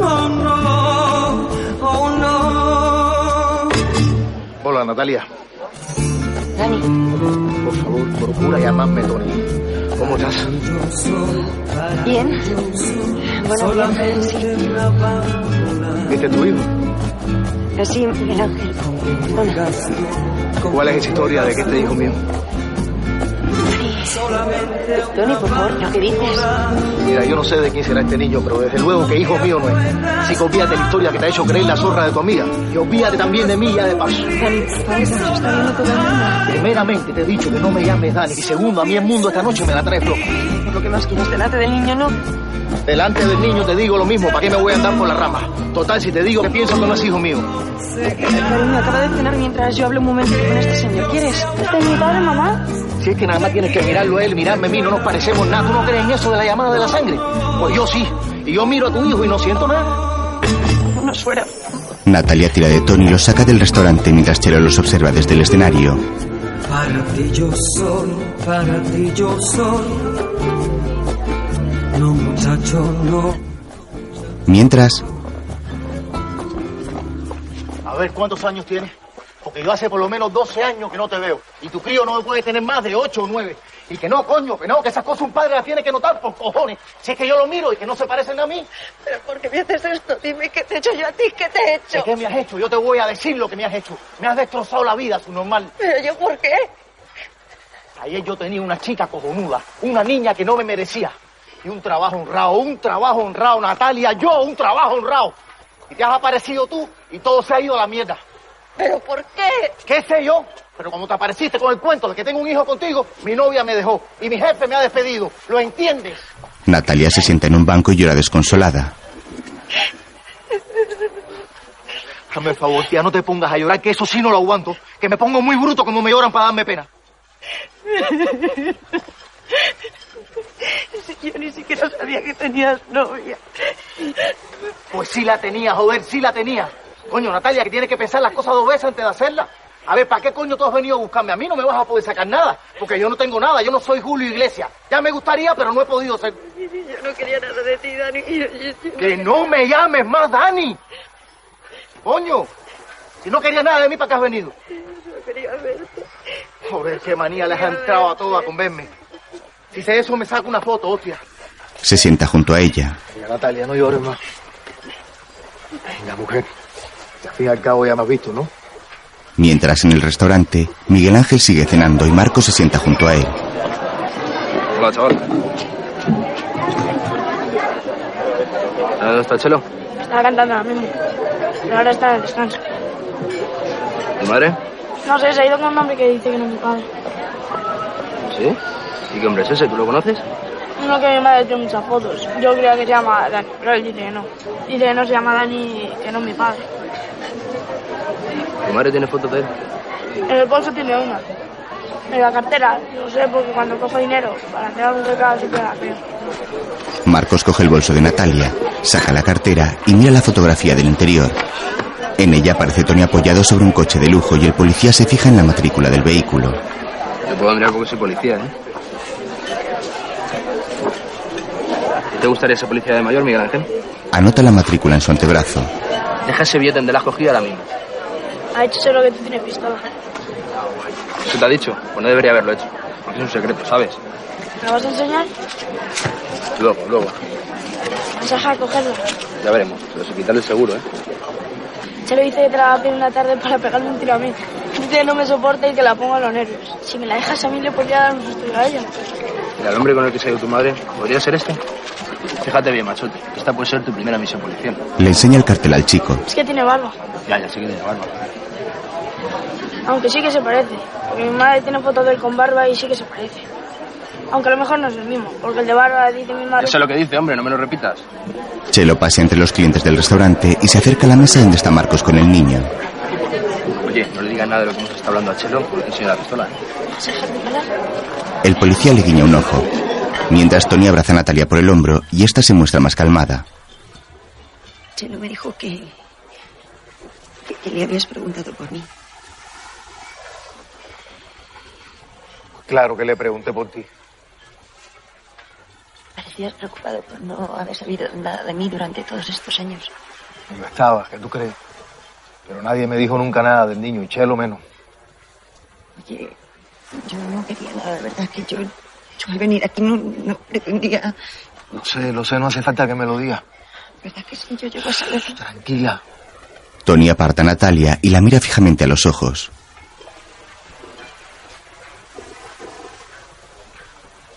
Oh, no, oh, no. Hola, Natalia. Dani, Por favor, procura llamarme Tony. ¿Cómo estás? bien. Sí. ¿Viste tu hijo? Sí, Miguel Ángel. Perdona. ¿Cuál es esa historia de que este hijo mío? Tony, por favor, lo que dices. Mira, yo no sé de quién será este niño, pero desde luego que hijo mío no es. Así que olvídate de la historia que te ha hecho creer la zorra de tu amiga. Y olvídate también de mí ya de paso. Dani, por favor, se nos está viendo todo el mundo. Primeramente te he dicho que no me llames Dani. Y segundo, a mí el mundo esta noche me la trae floja. Por lo que más quieres delante del niño, no. Delante del niño te digo lo mismo, ¿para qué me voy a andar por la rama? Total, si te digo que pienso que no es hijo mío. Cariño, acaba de cenar mientras yo hablo un momento con este señor. ¿Quieres? ¿Este es mi padre, mamá? Si es que nada más tienes que mirarlo a él, mirarme a mí, no nos parecemos nada. ¿Tú no crees en eso de la llamada de la sangre? Pues yo sí. Y yo miro a tu hijo y no siento nada. Vámonos fuera. Natalia tira de Tony y lo saca del restaurante mientras Chelo los observa desde el escenario. Para ti yo soy, para ti yo soy. No, muchacho, no. Mientras, A ver, ¿cuántos años tienes? Porque yo hace por lo menos 12 años que no te veo. Y tu crío no puede tener más de 8 o 9. Y que no, coño, que no, que esas cosas un padre las tiene que notar por cojones. Si es que yo lo miro y que no se parecen a mí. ¿Pero por qué me haces esto? Dime, ¿qué te he hecho yo a ti? ¿Qué te he hecho? ¿De qué me has hecho? Yo te voy a decir lo que me has hecho. Me has destrozado la vida, su normal. ¿Pero yo por qué? Ayer yo tenía una chica cojonuda, una niña que no me merecía. Y un trabajo honrado, un trabajo honrado, Natalia, yo un trabajo honrado. Y te has aparecido tú y todo se ha ido a la mierda. ¿Pero por qué? ¿Qué sé yo? Pero como te apareciste con el cuento de que tengo un hijo contigo, mi novia me dejó y mi jefe me ha despedido. ¿Lo entiendes? Natalia se sienta en un banco y llora desconsolada. Hazme el favor, tía, no te pongas a llorar, que eso sí no lo aguanto. Que me pongo muy bruto cuando me lloran para darme pena. Yo ni siquiera sabía que tenías novia. Pues sí la tenía, joder, sí la tenía. Coño, Natalia, que tienes que pensar las cosas dos veces antes de hacerlas. A ver, ¿para qué coño tú has venido a buscarme? A mí no me vas a poder sacar nada, porque yo no tengo nada, yo no soy Julio Iglesias. Ya me gustaría, pero no he podido ser. Yo no quería nada de ti, Dani. Yo- yo- yo- ¡Que no me llames más, Dani! Coño, si no querías nada de mí, ¿para qué has venido? No quería verte. Joder, qué manía les ha entrado a todas con verme. Si sé eso, me saco una foto, hostia. Se sienta junto a ella. Venga, Natalia, no llores más. Venga, mujer. Al fin y al cabo ya me has visto, ¿no? Mientras en el restaurante, Miguel Ángel sigue cenando y Marco se sienta junto a él. Hola, chaval. ¿Dónde está Chelo? Estaba cantando ahora mismo. Pero ahora está en descanso. ¿Tu madre? No sé, se ha ido con un hombre que dice que no es mi padre. ¿Sí? ¿Y qué hombre es ese? ¿Tú lo conoces? Uno que mi madre tiene muchas fotos. Yo creía que se llama Dani, pero él dice que no. Dice que no se llama Dani, que no es mi padre. ¿Tu madre tiene fotos de él? En el bolso tiene una. En la cartera, no sé, porque cuando cojo dinero para hacer algún recado siempre la veo. Marcos coge el bolso de Natalia, saca la cartera y mira la fotografía del interior. En ella aparece Tony apoyado sobre un coche de lujo y el policía se fija en la matrícula del vehículo. Yo puedo mirar porque soy policía, ¿eh? ¿Te gustaría ser policía de mayor, Miguel Ángel? Anota la matrícula en su antebrazo. Deja ese billete donde la has cogido ahora mismo. Ha dicho solo que tú tienes pistola. ¿Qué te ha dicho? Pues no debería haberlo hecho. Porque es un secreto, ¿sabes? ¿Me vas a enseñar? Luego, luego. ¿Vas a dejar cogerla? Ya veremos. Pero sin quitarle el seguro, ¿eh? Se lo dice que te la va a pedir una tarde para pegarle un tiro a mí. Que no me soporta y que la pongo a los nervios. Si me la dejas a mí le podría dar un susto a ella. Mira, el hombre con el que se ha ido tu madre, ¿podría ser este? Fíjate bien, machote. Esta puede ser tu primera misión policial. Le enseña el cartel al chico. Es que tiene barba. Ya, ya sé que tiene barba. Aunque sí que se parece. Porque mi madre tiene fotos de él con barba y sí que se parece. Aunque a lo mejor no es el mismo. Porque el de barba dice mi madre... Eso es lo que dice, hombre, no me lo repitas. Chelo pasa entre los clientes del restaurante y se acerca a la mesa donde está Marcos con el niño. Oye, no le digas nada de lo que hemos estado hablando a Chelo porque enseña la pistola. El policía le guiña un ojo, mientras Tony abraza a Natalia por el hombro y esta se muestra más calmada. Chelo me dijo que, que, que le habías preguntado por mí. Claro que le pregunté por ti. Parecías preocupado por no haber sabido nada de mí durante todos estos años. Yo estaba, ¿qué tú crees? Pero nadie me dijo nunca nada del niño, y Chelo menos. Oye, yo no quería nada, de verdad, que yo, yo al venir aquí no, no pretendía... Lo sé, lo sé, no hace falta que me lo digas. ¿Verdad que sí? Yo llego a saber... Tranquila. Tony aparta a Natalia y la mira fijamente a los ojos.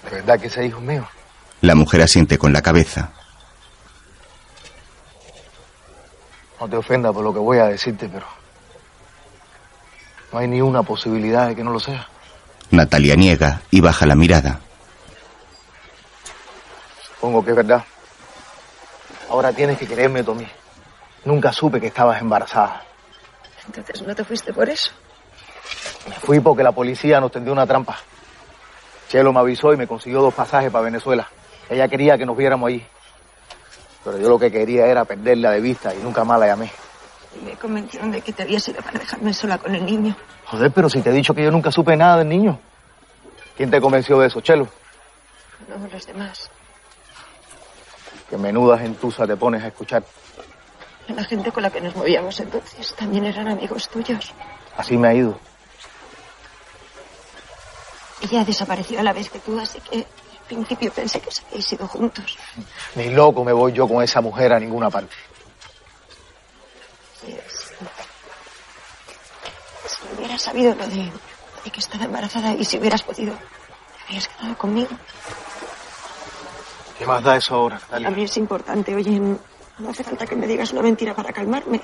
¿De verdad que ese hijo mío? La mujer asiente con la cabeza. No te ofenda por lo que voy a decirte, pero no hay ni una posibilidad de que no lo sea. Natalia niega y baja la mirada. Supongo que es verdad. Ahora tienes que quererme, Tommy. Nunca supe que estabas embarazada. Entonces, ¿no te fuiste por eso? Me fui porque la policía nos tendió una trampa. Chelo me avisó y me consiguió dos pasajes para Venezuela. Ella quería que nos viéramos allí. Pero yo lo que quería era perderla de vista y nunca más la llamé. Y me convencieron de que te habías ido para dejarme sola con el niño. Joder, pero si te he dicho que yo nunca supe nada del niño. ¿Quién te convenció de eso, Chelo? No, los demás. Que menuda gentuza te pones a escuchar. La gente con la que nos movíamos entonces también eran amigos tuyos. Así me ha ido. Ella desapareció a la vez que tú, así que principio pensé que se habíais ido juntos. Ni loco me voy yo con esa mujer a ninguna parte. Si hubieras sabido lo de, de que estaba embarazada y si hubieras podido, te habrías quedado conmigo. ¿Qué más da eso ahora, A Natalia? mí es importante, oye, no hace falta que me digas una mentira para calmarme.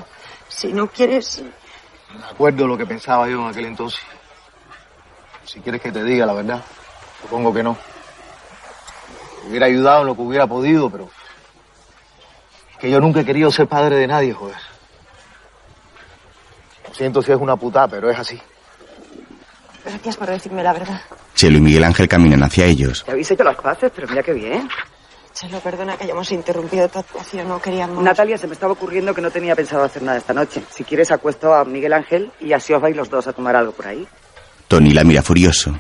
Si no quieres, Me acuerdo lo que pensaba yo en aquel entonces. Si quieres que te diga la verdad, supongo que no. Hubiera ayudado en lo que hubiera podido, pero... Que yo nunca he querido ser padre de nadie, joder. Lo siento si es una puta, pero es así. gracias por decirme la verdad. Chelo y Miguel Ángel caminan hacia ellos. Ya habéis hecho las paces, pero mira qué bien. Chelo, perdona que hayamos interrumpido tu actuación, no queríamos... Natalia, se me estaba ocurriendo que no tenía pensado hacer nada esta noche. Si quieres, acuesto a Miguel Ángel y así os vais los dos a tomar algo por ahí. Tony la mira furioso.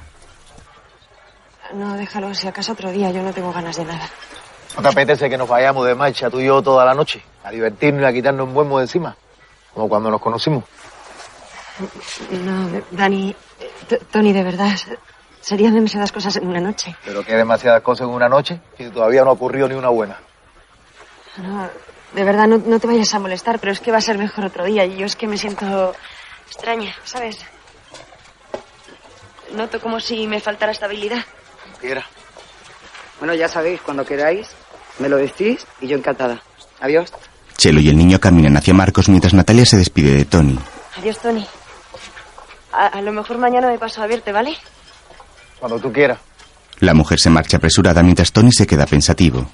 No, déjalo, si acaso otro día, yo no tengo ganas de nada. ¿No te apetece que nos vayamos de marcha tú y yo toda la noche? A divertirnos y a quitarnos un buen de encima. Como cuando nos conocimos. No, Dani, T- Tony, de verdad, serían demasiadas cosas en una noche. Pero que demasiadas cosas en una noche y todavía no ha ocurrido ni una buena. No, de verdad, no, no te vayas a molestar, pero es que va a ser mejor otro día. Y yo es que me siento extraña, ¿sabes? Noto como si me faltara estabilidad. Quiera. Bueno, ya sabéis, cuando queráis, me lo decís y yo encantada. Adiós. Chelo y el niño caminan hacia Marcos mientras Natalia se despide de Tony. Adiós, Tony. A, a lo mejor mañana me paso a verte, ¿vale? Cuando tú quieras. La mujer se marcha apresurada mientras Tony se queda pensativo.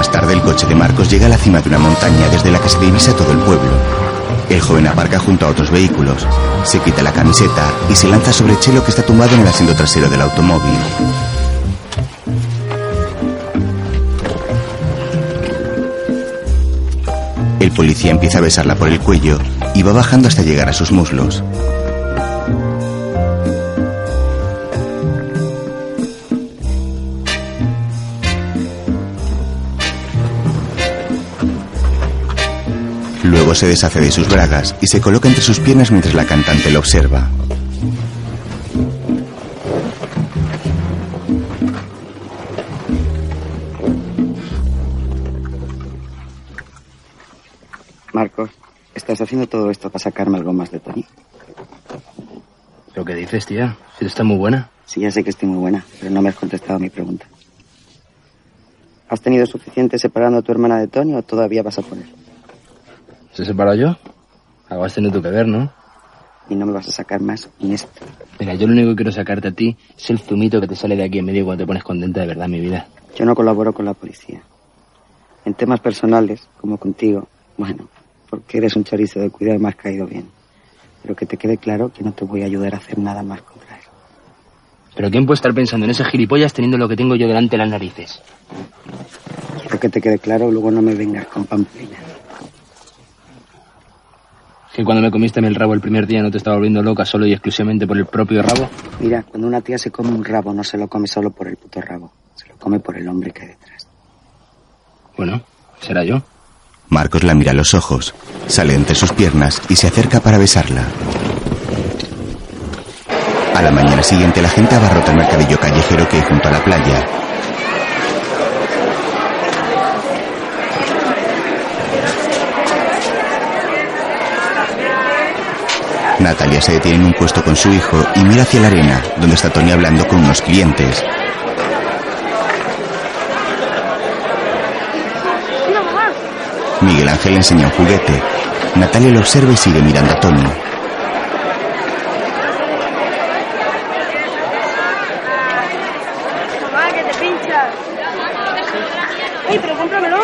Más tarde el coche de Marcos llega a la cima de una montaña desde la que se divisa todo el pueblo. El joven aparca junto a otros vehículos, se quita la camiseta y se lanza sobre Chelo que está tumbado en el asiento trasero del automóvil. El policía empieza a besarla por el cuello y va bajando hasta llegar a sus muslos. Luego se deshace de sus bragas y se coloca entre sus piernas mientras la cantante lo observa. Marcos, ¿estás haciendo todo esto para sacarme algo más de Tony? ¿Lo que dices, tía? Si está muy buena. Sí, ya sé que estoy muy buena, pero no me has contestado a mi pregunta. ¿Has tenido suficiente separando a tu hermana de Tony o todavía vas a poner? ¿Se separó yo? Algo has tenido que ver, ¿no? Y no me vas a sacar más ni esto. Mira, yo lo único que quiero sacarte a ti es el zumito que te sale de aquí en medio cuando te pones contenta de verdad, mi vida. Yo no colaboro con la policía. En temas personales, como contigo, bueno, porque eres un chorizo de cuidado y me has caído bien. Pero que te quede claro que no te voy a ayudar a hacer nada más contra él. ¿Pero quién puede estar pensando en esas gilipollas teniendo lo que tengo yo delante de las narices? Quiero que te quede claro, luego no me vengas con pamplinas. ¿Que cuando me comiste el rabo el primer día no te estaba volviendo loca solo y exclusivamente por el propio rabo? Mira, cuando una tía se come un rabo, no se lo come solo por el puto rabo. Se lo come por el hombre que hay detrás. Bueno, será yo. Marcos la mira a los ojos, sale entre sus piernas y se acerca para besarla. A la mañana siguiente la gente abarrota el mercadillo callejero que hay junto a la playa. Natalia se detiene en un puesto con su hijo y mira hacia la arena, donde está Tony hablando con unos clientes. Miguel Ángel enseña un juguete. Natalia lo observa y sigue mirando a Tony. ¡Ey, pero cómpramelo!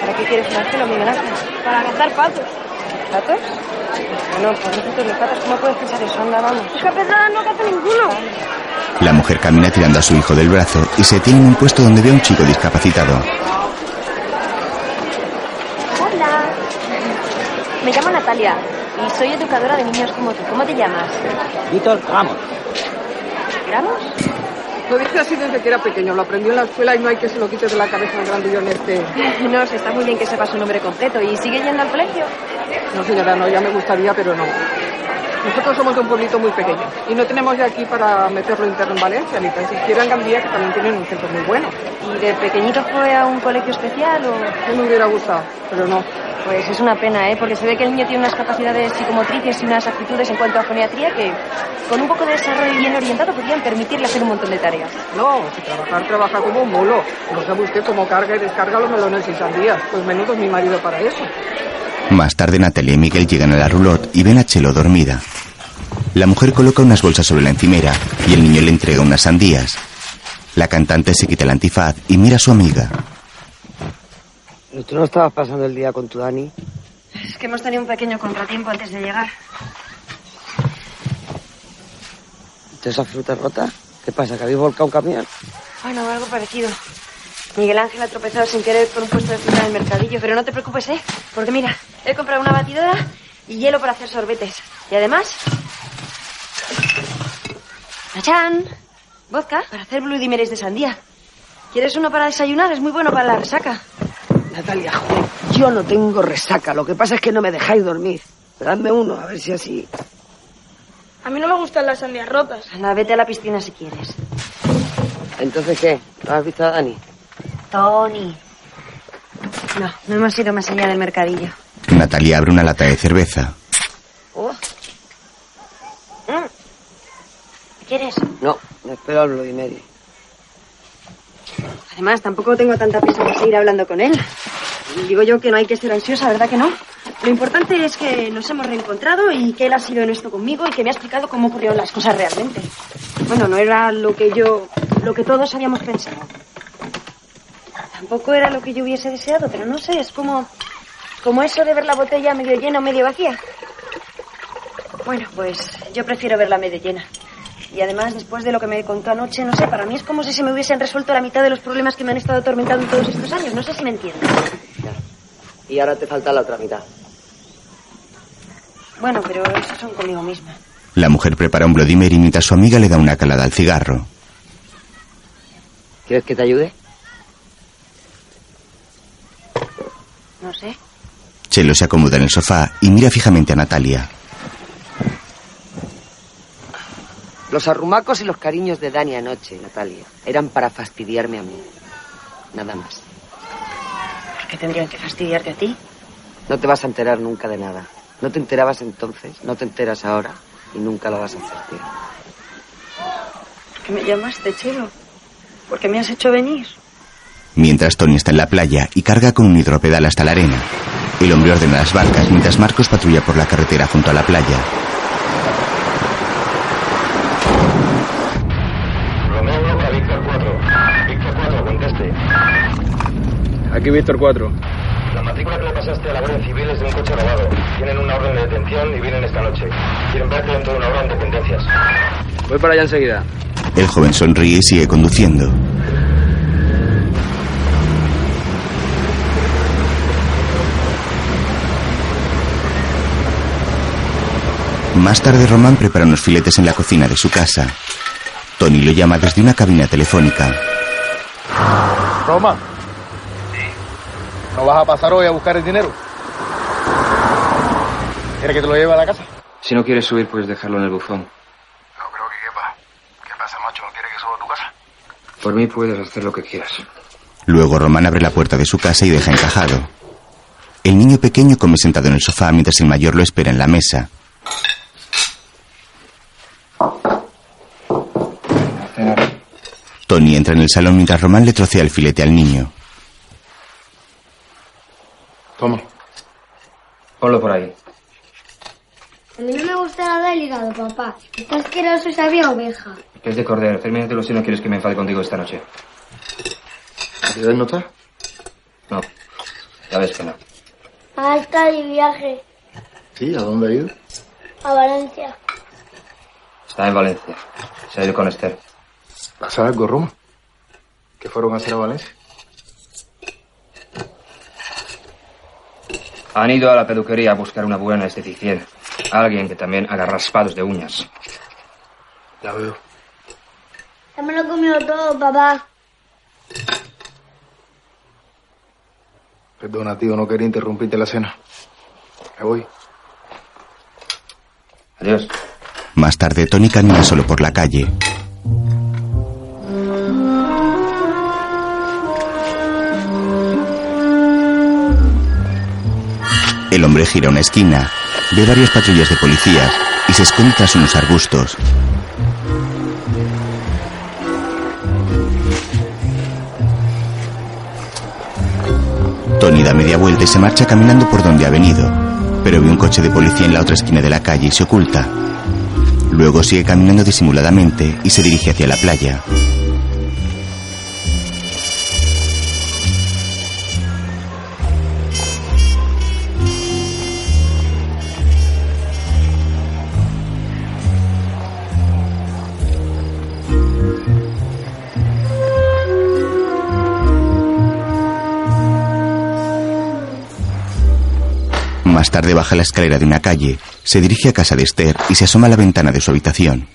¿Para qué quieres un Miguel Ángel? Para cazar patos. ¿Patos? Bueno, pobrecitos los patos, ¿cómo puedes pensar eso? Anda, vamos. Es que a pesar no caza ninguno. La mujer camina tirando a su hijo del brazo y se detiene en un puesto donde ve a un chico discapacitado. Hola. Me llamo Natalia y soy educadora de niños como tú. ¿Cómo te llamas? Víctor Ramos. ¿Gramos? Lo dije así desde que era pequeño. Lo aprendió en la escuela y no hay que se lo quite de la cabeza el grandillón este. No, si está muy bien que sepa su nombre completo. ¿Y sigue yendo al colegio? No, señora, no, ya me gustaría, pero no. Nosotros somos de un pueblito muy pequeño y no tenemos de aquí para meterlo interno en Valencia, ni tan siquiera en Gandía, que también tienen un centro muy bueno. ¿Y de pequeñito fue a un colegio especial o...? No me hubiera gustado, pero no. Pues es una pena, ¿eh? Porque se ve que el niño tiene unas capacidades psicomotrices y unas aptitudes en cuanto a foniatría que, con un poco de desarrollo bien orientado, podrían permitirle hacer un montón de tareas. No, si trabajar, trabaja como un mulo. No sabe usted cómo carga y descarga los melones y sandías. Pues menudo es mi marido para eso. Más tarde Natalia y Miguel llegan a la roulotte y ven a Chelo dormida. La mujer coloca unas bolsas sobre la encimera y el niño le entrega unas sandías. La cantante se quita el antifaz y mira a su amiga. ¿Tú no estabas pasando el día con tu Dani? Es que hemos tenido un pequeño contratiempo antes de llegar. ¿De esa fruta rota? ¿Qué pasa? ¿Que habéis volcado un camión? Bueno, algo parecido. Miguel Ángel ha tropezado sin querer por un puesto de fruta en el mercadillo, pero no te preocupes, ¿eh? Porque mira, he comprado una batidora y hielo para hacer sorbetes. Y además... ¡Tachán! Vodka para hacer Blue Dimeres de sandía. ¿Quieres uno para desayunar? Es muy bueno para la resaca. Natalia, joder, yo no tengo resaca. Lo que pasa es que no me dejáis dormir. Dadme uno, a ver si así... A mí no me gustan las sandías rotas. Anda, vete a la piscina si quieres. ¿Entonces qué? ¿No has visto a Dani? Tony. No, no hemos ido más allá del mercadillo. Natalia abre una lata de cerveza. Oh. Mm. ¿Quieres? No, me espero al Bloody Mary. Además, tampoco tengo tanta prisa de seguir hablando con él. Digo yo que no hay que ser ansiosa, ¿verdad que no? Lo importante es que nos hemos reencontrado y que él ha sido honesto conmigo y que me ha explicado cómo ocurrieron las cosas realmente. Bueno, no era lo que yo, lo que todos habíamos pensado. Tampoco era lo que yo hubiese deseado, pero no sé, es como, como eso de ver la botella medio llena o medio vacía. Bueno, pues yo prefiero verla medio llena. Y además, después de lo que me contó anoche, no sé, para mí es como si se me hubiesen resuelto la mitad de los problemas que me han estado atormentando todos estos años. No sé si me entiendes. Y ahora te falta la otra mitad. Bueno, pero eso son conmigo misma. La mujer prepara un Bloody Mary mientras su amiga le da una calada al cigarro. ¿Quieres que te ayude? No sé. Chelo se acomoda en el sofá y mira fijamente a Natalia. Los arrumacos y los cariños de Dani anoche, Natalia, eran para fastidiarme a mí. Nada más. ¿Por qué tendrían que fastidiarte a ti? No te vas a enterar nunca de nada. No te enterabas entonces, no te enteras ahora y nunca lo vas a hacer, tío. ¿Por qué me llamaste, Chelo? ¿Por qué me has hecho venir? Mientras Tony está en la playa y carga con un hidropedal hasta la arena. El hombre ordena las barcas mientras Marcos patrulla por la carretera junto a la playa. Romeo Roca, Víctor 4. Víctor 4, conteste. Aquí Víctor 4. La matrícula que le pasaste a la Guardia Civil es de un coche robado. Tienen una orden de detención y vienen esta noche. Quieren verte dentro de una hora en dependencias. Voy para allá enseguida. El joven sonríe y sigue conduciendo. Más tarde Román prepara unos filetes en la cocina de su casa. Tony lo llama desde una cabina telefónica. Roma. ¿No vas a pasar hoy a buscar el dinero? ¿Quieres que te lo lleve a la casa? Si no quieres subir, puedes dejarlo en el buzón. No creo que quepa. Por mí puedes hacer lo que quieras. Luego Román abre la puerta de su casa y deja encajado. El niño pequeño come sentado en el sofá mientras el mayor lo espera en la mesa. Tony entra en el salón mientras Román le trocea el filete al niño. Toma. Ponlo por ahí. A mí no me gusta nada el hígado, papá. Está asqueroso y sabía oveja. Que es de cordero. Termínatelo si no quieres que me enfade contigo esta noche. ¿Quieres notar? No. Ya ves que no. Ah, está de viaje Sí, ¿a dónde ha ido? a Valencia. Está en Valencia. Se ha ido con Esther. ¿Pasa algo, Roma? ¿Qué fueron a hacer a Valencia? Han ido a la peluquería a buscar una buena esteticien. Alguien que también haga raspados de uñas. Ya veo. Ya me lo he comido todo, papá. Perdona, tío, no quería interrumpirte la cena. Me voy. Adiós. Más tarde, Tony camina solo por la calle. El hombre gira una esquina, ve varias patrullas de policías y se esconde tras unos arbustos. Tony da media vuelta y se marcha caminando por donde ha venido, pero ve un coche de policía en la otra esquina de la calle y se oculta. Luego sigue caminando disimuladamente y se dirige hacia la playa. Más tarde baja la escalera de una calle, se dirige a casa de Esther y se asoma a la ventana de su habitación.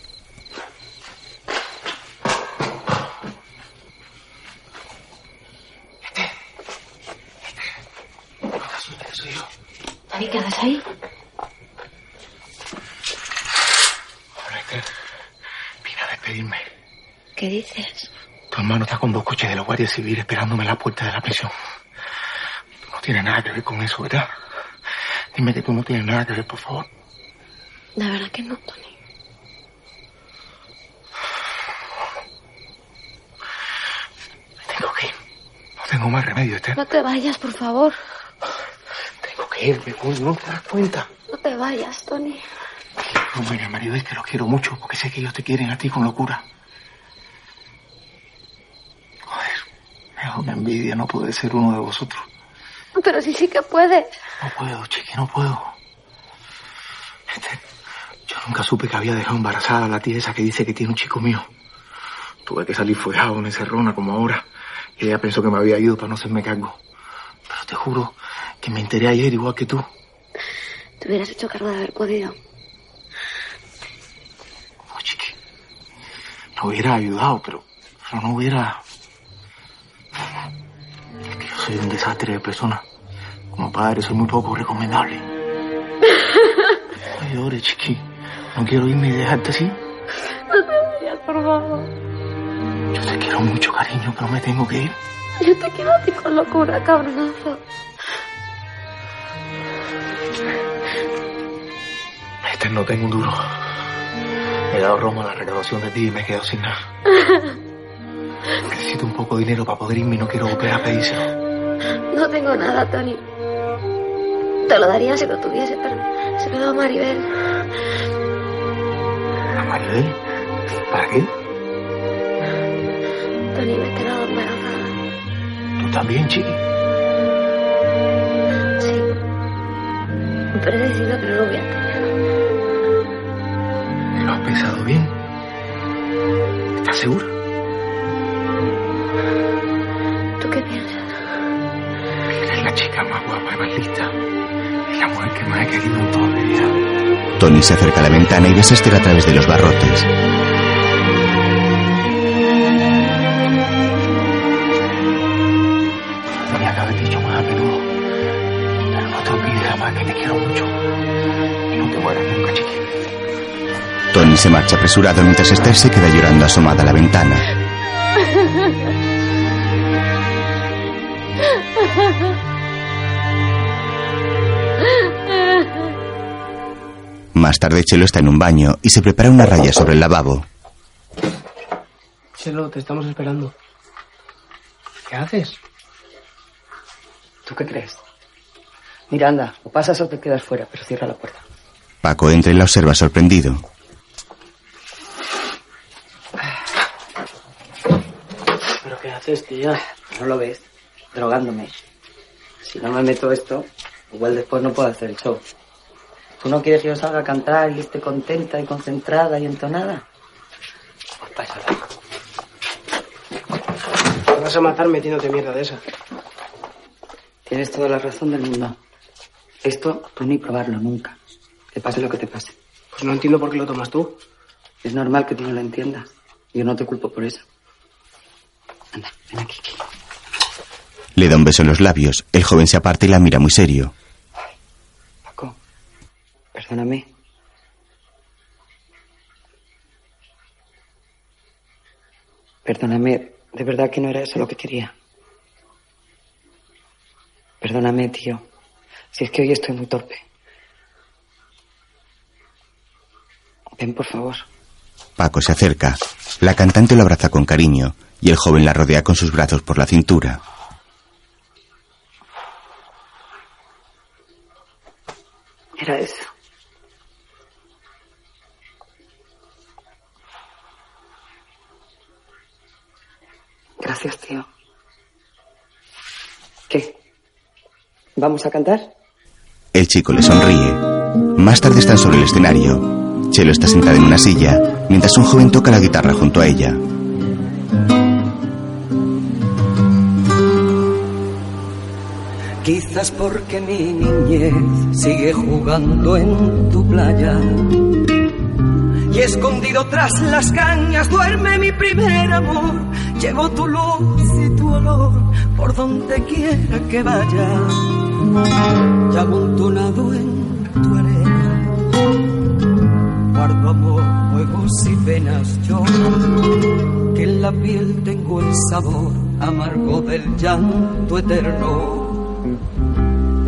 David, ¿qué haces ahí? Hola, Esther. Vine a despedirme. ¿Qué dices? Tu hermano está con dos coches de la Guardia Civil esperándome en la puerta de la prisión. No tienes nada que ver con eso, ¿verdad? Dime que tú no tienes nada que ver, por favor. La verdad que no, Tony. Tengo que ir. No tengo más remedio, Esther. No te vayas, por favor. Tengo que irme, coño. ¿No te das cuenta? No te vayas, Tony. No, mira, marido, es que los quiero mucho porque sé que ellos te quieren a ti con locura. Joder, me da una envidia no poder ser uno de vosotros. Pero sí, sí que puedes. No puedo, chiqui, no puedo. Este, yo nunca supe que había dejado embarazada a la tía esa que dice que tiene un chico mío. Tuve que salir fuejado en encerrona como ahora. Y ella pensó que me había ido para no hacerme cargo. Pero te juro que me enteré ayer igual que tú. Te hubieras hecho cargo de haber podido. No hubiera ayudado, pero, pero no hubiera... Soy un desastre de persona. Como padre soy muy poco recomendable. No llores, chiqui. No quiero irme y dejarte así. No te vayas, por favor. Yo te quiero mucho, cariño, pero me tengo que ir. Yo te quiero a ti con locura, cabronazo. Este no tengo un duro. He dado Roma la recaudación de ti y me he quedado sin nada. Necesito un poco de dinero para poder irme y no quiero volver a pedírselo. No tengo nada, Tony. Te lo daría si lo tuviese, pero se lo dado a Maribel. ¿A Maribel? ¿Para qué? Tony, me he quedado embarazada. ¿Tú también, chiqui? Sí. Pero he decidido que no lo voy a tener. ¿Lo has pensado bien? ¿Estás segura? Tony se acerca a la ventana y ves a Esther a través de los barrotes. Tenía que haber dicho más a menudo. Pero no te olvides jamás que te quiero mucho. Y no te mueras nunca. Tony se marcha apresurado mientras Esther se queda llorando asomada a la ventana. Más tarde Chelo está en un baño y se prepara una raya sobre el lavabo. Chelo, te estamos esperando. ¿Qué haces? ¿Tú qué crees? Mira, anda, o pasas o te quedas fuera, pero cierra la puerta. Paco entra y la observa sorprendido. ¿Pero qué haces, tía? ¿No lo ves? Drogándome. Si no me meto esto, igual después no puedo hacer el show. ¿Tú no quieres que yo salga a cantar y esté contenta y concentrada y entonada? Pues pásala. Te vas a matar metiéndote mierda de esa. Tienes toda la razón del mundo. Esto tú ni probarlo nunca. Te pase lo que te pase. Pues no entiendo por qué lo tomas tú. Es normal que tú no lo entiendas. Yo no te culpo por eso. Anda, ven aquí. Le da un beso en los labios. El joven se aparta y la mira muy serio. Perdóname. Perdóname, de verdad que no era eso lo que quería. Perdóname, tío. Si es que hoy estoy muy torpe. Ven, por favor. Paco se acerca. La cantante lo abraza con cariño y el joven la rodea con sus brazos por la cintura. Era eso. Gracias, tío. ¿Qué? ¿Vamos a cantar? El chico le sonríe. Más tarde están sobre el escenario. Chelo está sentada en una silla, mientras un joven toca la guitarra junto a ella. Quizás porque mi niñez sigue jugando en tu playa. Y escondido tras las cañas duerme mi primer amor. Llevo tu luz y tu olor por donde quiera que vaya. Y amontonado en tu arena. Guardo amor, juegos y penas yo. Que en la piel tengo el sabor amargo del llanto eterno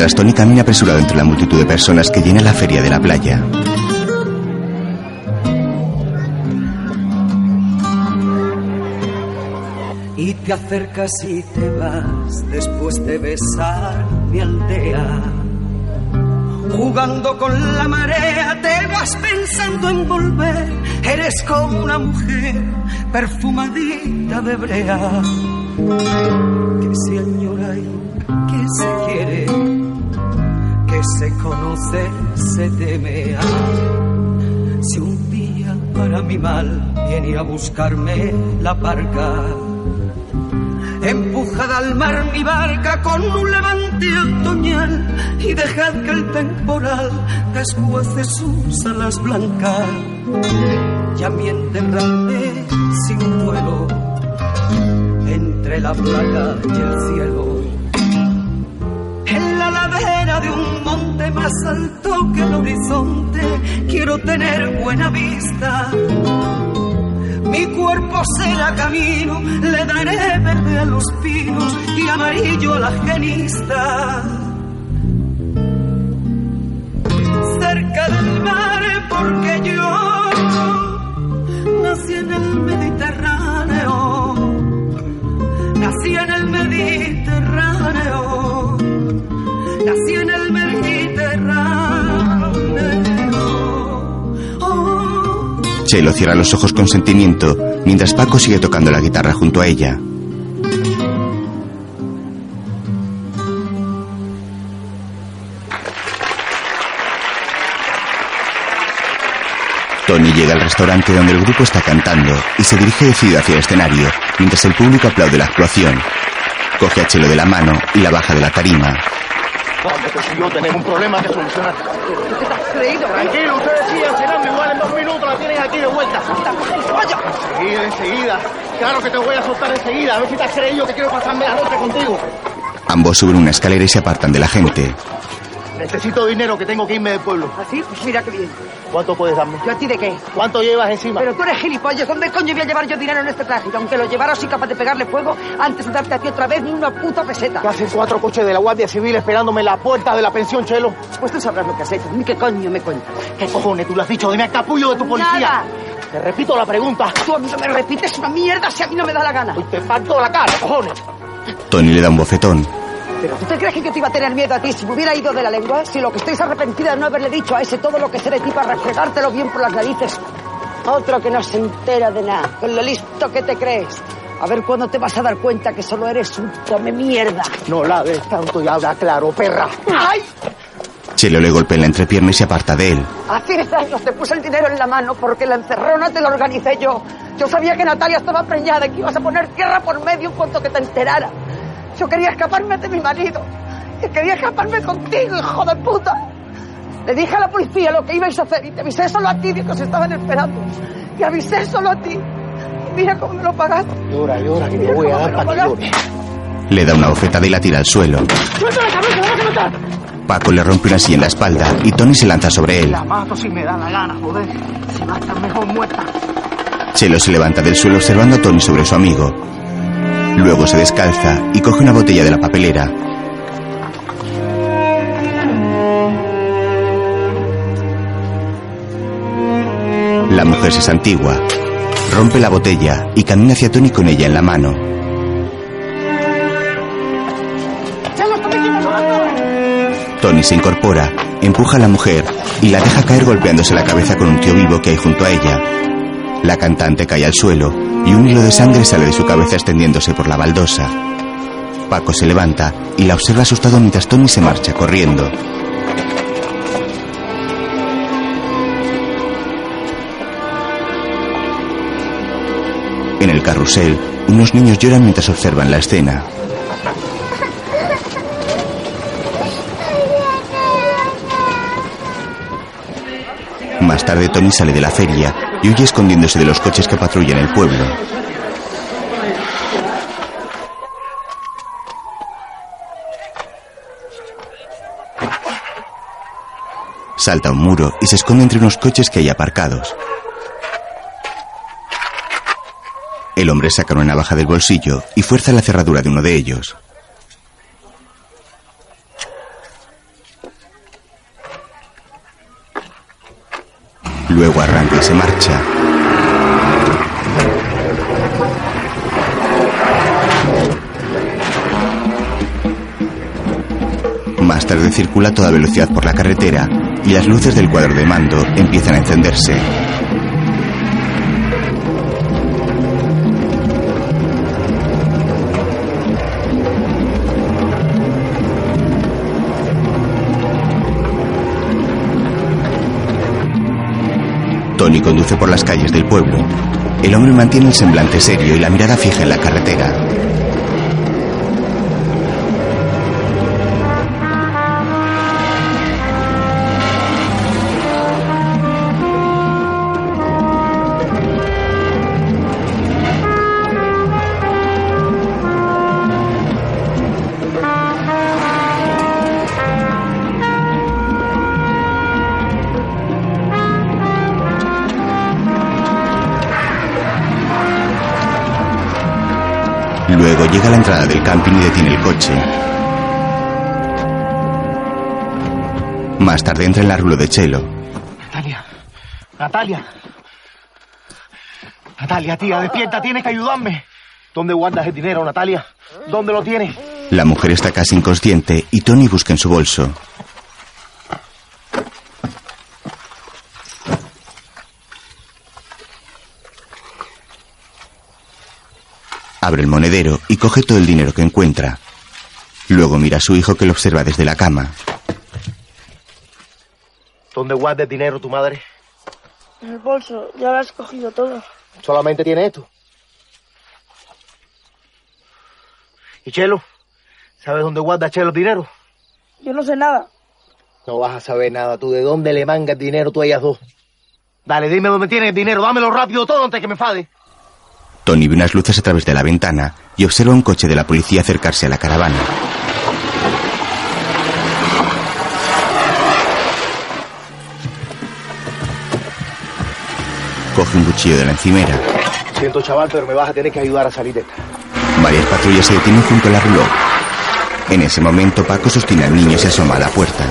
Mientras Tony camina apresurado entre la multitud de personas que llena la feria de la playa. y te acercas y te vas después de besar mi aldea. Jugando con la marea te vas pensando en volver. Eres como una mujer perfumadita de brea que se añora y que se quiere, se conoce, se teme. Si un día para mi mal viene a buscarme la barca Empujad al mar mi barca con un levante otoñal y dejad que el temporal desguace sus alas blancas. Y a mí enterradme sin duelo entre la playa y el cielo. En la ladera de un monte más alto que el horizonte quiero tener buena vista mi cuerpo será camino, le daré verde a los pinos y amarillo a la genista. Cerca del mar, porque yo nací en el Mediterráneo. Nací en el Mediterráneo nací en el Chelo cierra los ojos con sentimiento, mientras Paco sigue tocando la guitarra junto a ella. Tony llega al restaurante donde el grupo está cantando y se dirige decidido hacia el escenario, mientras el público aplaude la actuación. Coge a Chelo de la mano y la baja de la tarima. Hombre, que si yo tenemos un problema que solucionar. ¿Qué te has creído? Tranquilo, usted decía, cenarme igual en dos minutos, la tienen aquí de vuelta. Enseguida, enseguida. Claro que te voy a soltar enseguida. A ver si te has creído que quiero pasarme la noche contigo. Ambos suben una escalera y se apartan de la gente. Necesito dinero que tengo que irme del pueblo. ¿Así? Pues mira qué bien. ¿Cuánto puedes darme? ¿Yo a ti de qué? ¿Cuánto llevas encima? Pero tú eres gilipollas. ¿Dónde coño voy a llevar yo dinero en este traje? Y aunque lo llevara, soy capaz de pegarle fuego antes de darte a ti otra vez ni una puta peseta. Que hacen cuatro coches de la Guardia Civil esperándome en la puerta de la pensión, Chelo. Pues tú sabrás lo que has hecho. Ni qué coño me cuentas. ¿Qué cojones tú lo has dicho? Dime al capullo de tu policía. Nada. Te repito la pregunta. Tú a mí no me repites una mierda si a mí no me da la gana. Y te parto la cara, cojones. Tony le da un bofetón. ¿Pero tú te crees que yo te iba a tener miedo a ti si me hubiera ido de la lengua? Si lo que estoy es arrepentida de no haberle dicho a ese todo lo que sé de ti para refregártelo bien por las narices. Otro que no se entera de nada, con lo listo que te crees. A ver cuándo te vas a dar cuenta que solo eres un come mierda. No la ves tanto y habla claro, perra. ¡Ay! Chelo le golpea en la entrepierna y se aparta de él. Hace 10 años te puse el dinero en la mano porque la encerrona te la organicé yo. Yo sabía que Natalia estaba preñada y que ibas a poner tierra por medio en cuanto que te enterara. Yo quería escaparme de mi marido. Y quería escaparme contigo, hijo de puta. Le dije a la policía lo que ibais a hacer y te avisé solo a ti de que os estaban esperando. Y avisé solo a ti. Mira cómo me lo pagaste. Llora, llora, que te voy a dar me para que. Le da una bofetada y la tira al suelo. ¡Suéltala, cabrón, que la vas a matar! Paco le rompe una silla en la espalda y Tony se lanza sobre él. La mato si me da la gana, joder. Si va a estar mejor muerta. Chelo se levanta del suelo observando a Tony sobre su amigo. Luego se descalza y coge una botella de la papelera. La mujer se santigua, rompe la botella y camina hacia Tony con ella en la mano. Tony se incorpora, empuja a la mujer y la deja caer golpeándose la cabeza con un tío vivo que hay junto a ella. La cantante cae al suelo y un hilo de sangre sale de su cabeza extendiéndose por la baldosa. Paco se levanta y la observa asustado mientras Tony se marcha corriendo. En el carrusel, unos niños lloran mientras observan la escena. Más tarde Tony sale de la feria y huye escondiéndose de los coches que patrullan el pueblo. Salta un muro y se esconde entre unos coches que hay aparcados. El hombre saca una navaja del bolsillo y fuerza la cerradura de uno de ellos. Luego arranca y se marcha. Más tarde circula a toda velocidad por la carretera y las luces del cuadro de mando empiezan a encenderse. Tony conduce por las calles del pueblo. El hombre mantiene el semblante serio y la mirada fija en la carretera. Llega a la entrada del camping y detiene el coche. Más tarde entra en la rulo de Chelo. Natalia. Natalia. Natalia, tía, despierta, tienes que ayudarme. ¿Dónde guardas el dinero, Natalia? ¿Dónde lo tienes? La mujer está casi inconsciente y Tony busca en su bolso. Abre el monedero y coge todo el dinero que encuentra. Luego mira a su hijo que lo observa desde la cama. ¿Dónde guarda el dinero tu madre? En el bolso, ya lo has cogido todo. Solamente tiene esto. ¿Y Chelo? ¿Sabes dónde guarda Chelo el dinero? Yo no sé nada. No vas a saber nada tú. ¿De dónde le manga el dinero tú a ellas dos? Dale, dime dónde tienes el dinero. Dámelo rápido todo antes que me fade. Tony ve unas luces a través de la ventana y observa un coche de la policía acercarse a la caravana. Coge un cuchillo de la encimera. Siento, chaval, pero me vas a tener que ayudar a salir de esta. Varias patrullas se detienen junto a la roulotte. En ese momento, Paco sostiene al niño y se asoma a la puerta.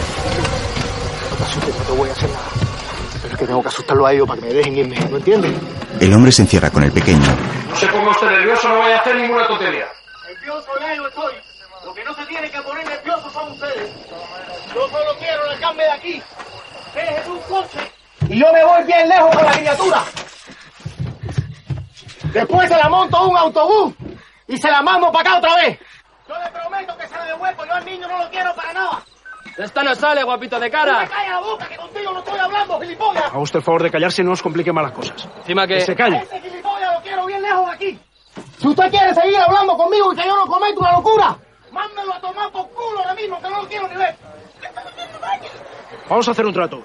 No te asustes, no te voy a hacer nada. Pero es que tengo que asustarlo a ellos para que me dejen irme. ¿No entiendes? El hombre se encierra con el pequeño. No se ponga usted nervioso, no vaya a hacer ninguna tontería. Nervioso ya yo estoy. Lo que no se tiene que poner nervioso son ustedes. Yo solo quiero largarme de aquí. Dejen un coche. Y yo me voy bien lejos con la criatura. Después se la monto a un autobús y se la mando para acá otra vez. Yo le prometo que se la devuelvo. Yo al niño no lo quiero para nada. Esta no sale, guapito de ¡No me cara. calla la boca, que contigo no estoy hablando, gilipollas! Haga usted el favor de callarse y no nos complique malas cosas. Encima que... Que se calle. Quiero bien lejos de aquí. Si usted quiere seguir hablando conmigo y que yo no cometo una locura, mándelo a tomar por culo ahora mismo, que no lo quiero ni ver. Vamos a hacer un trato.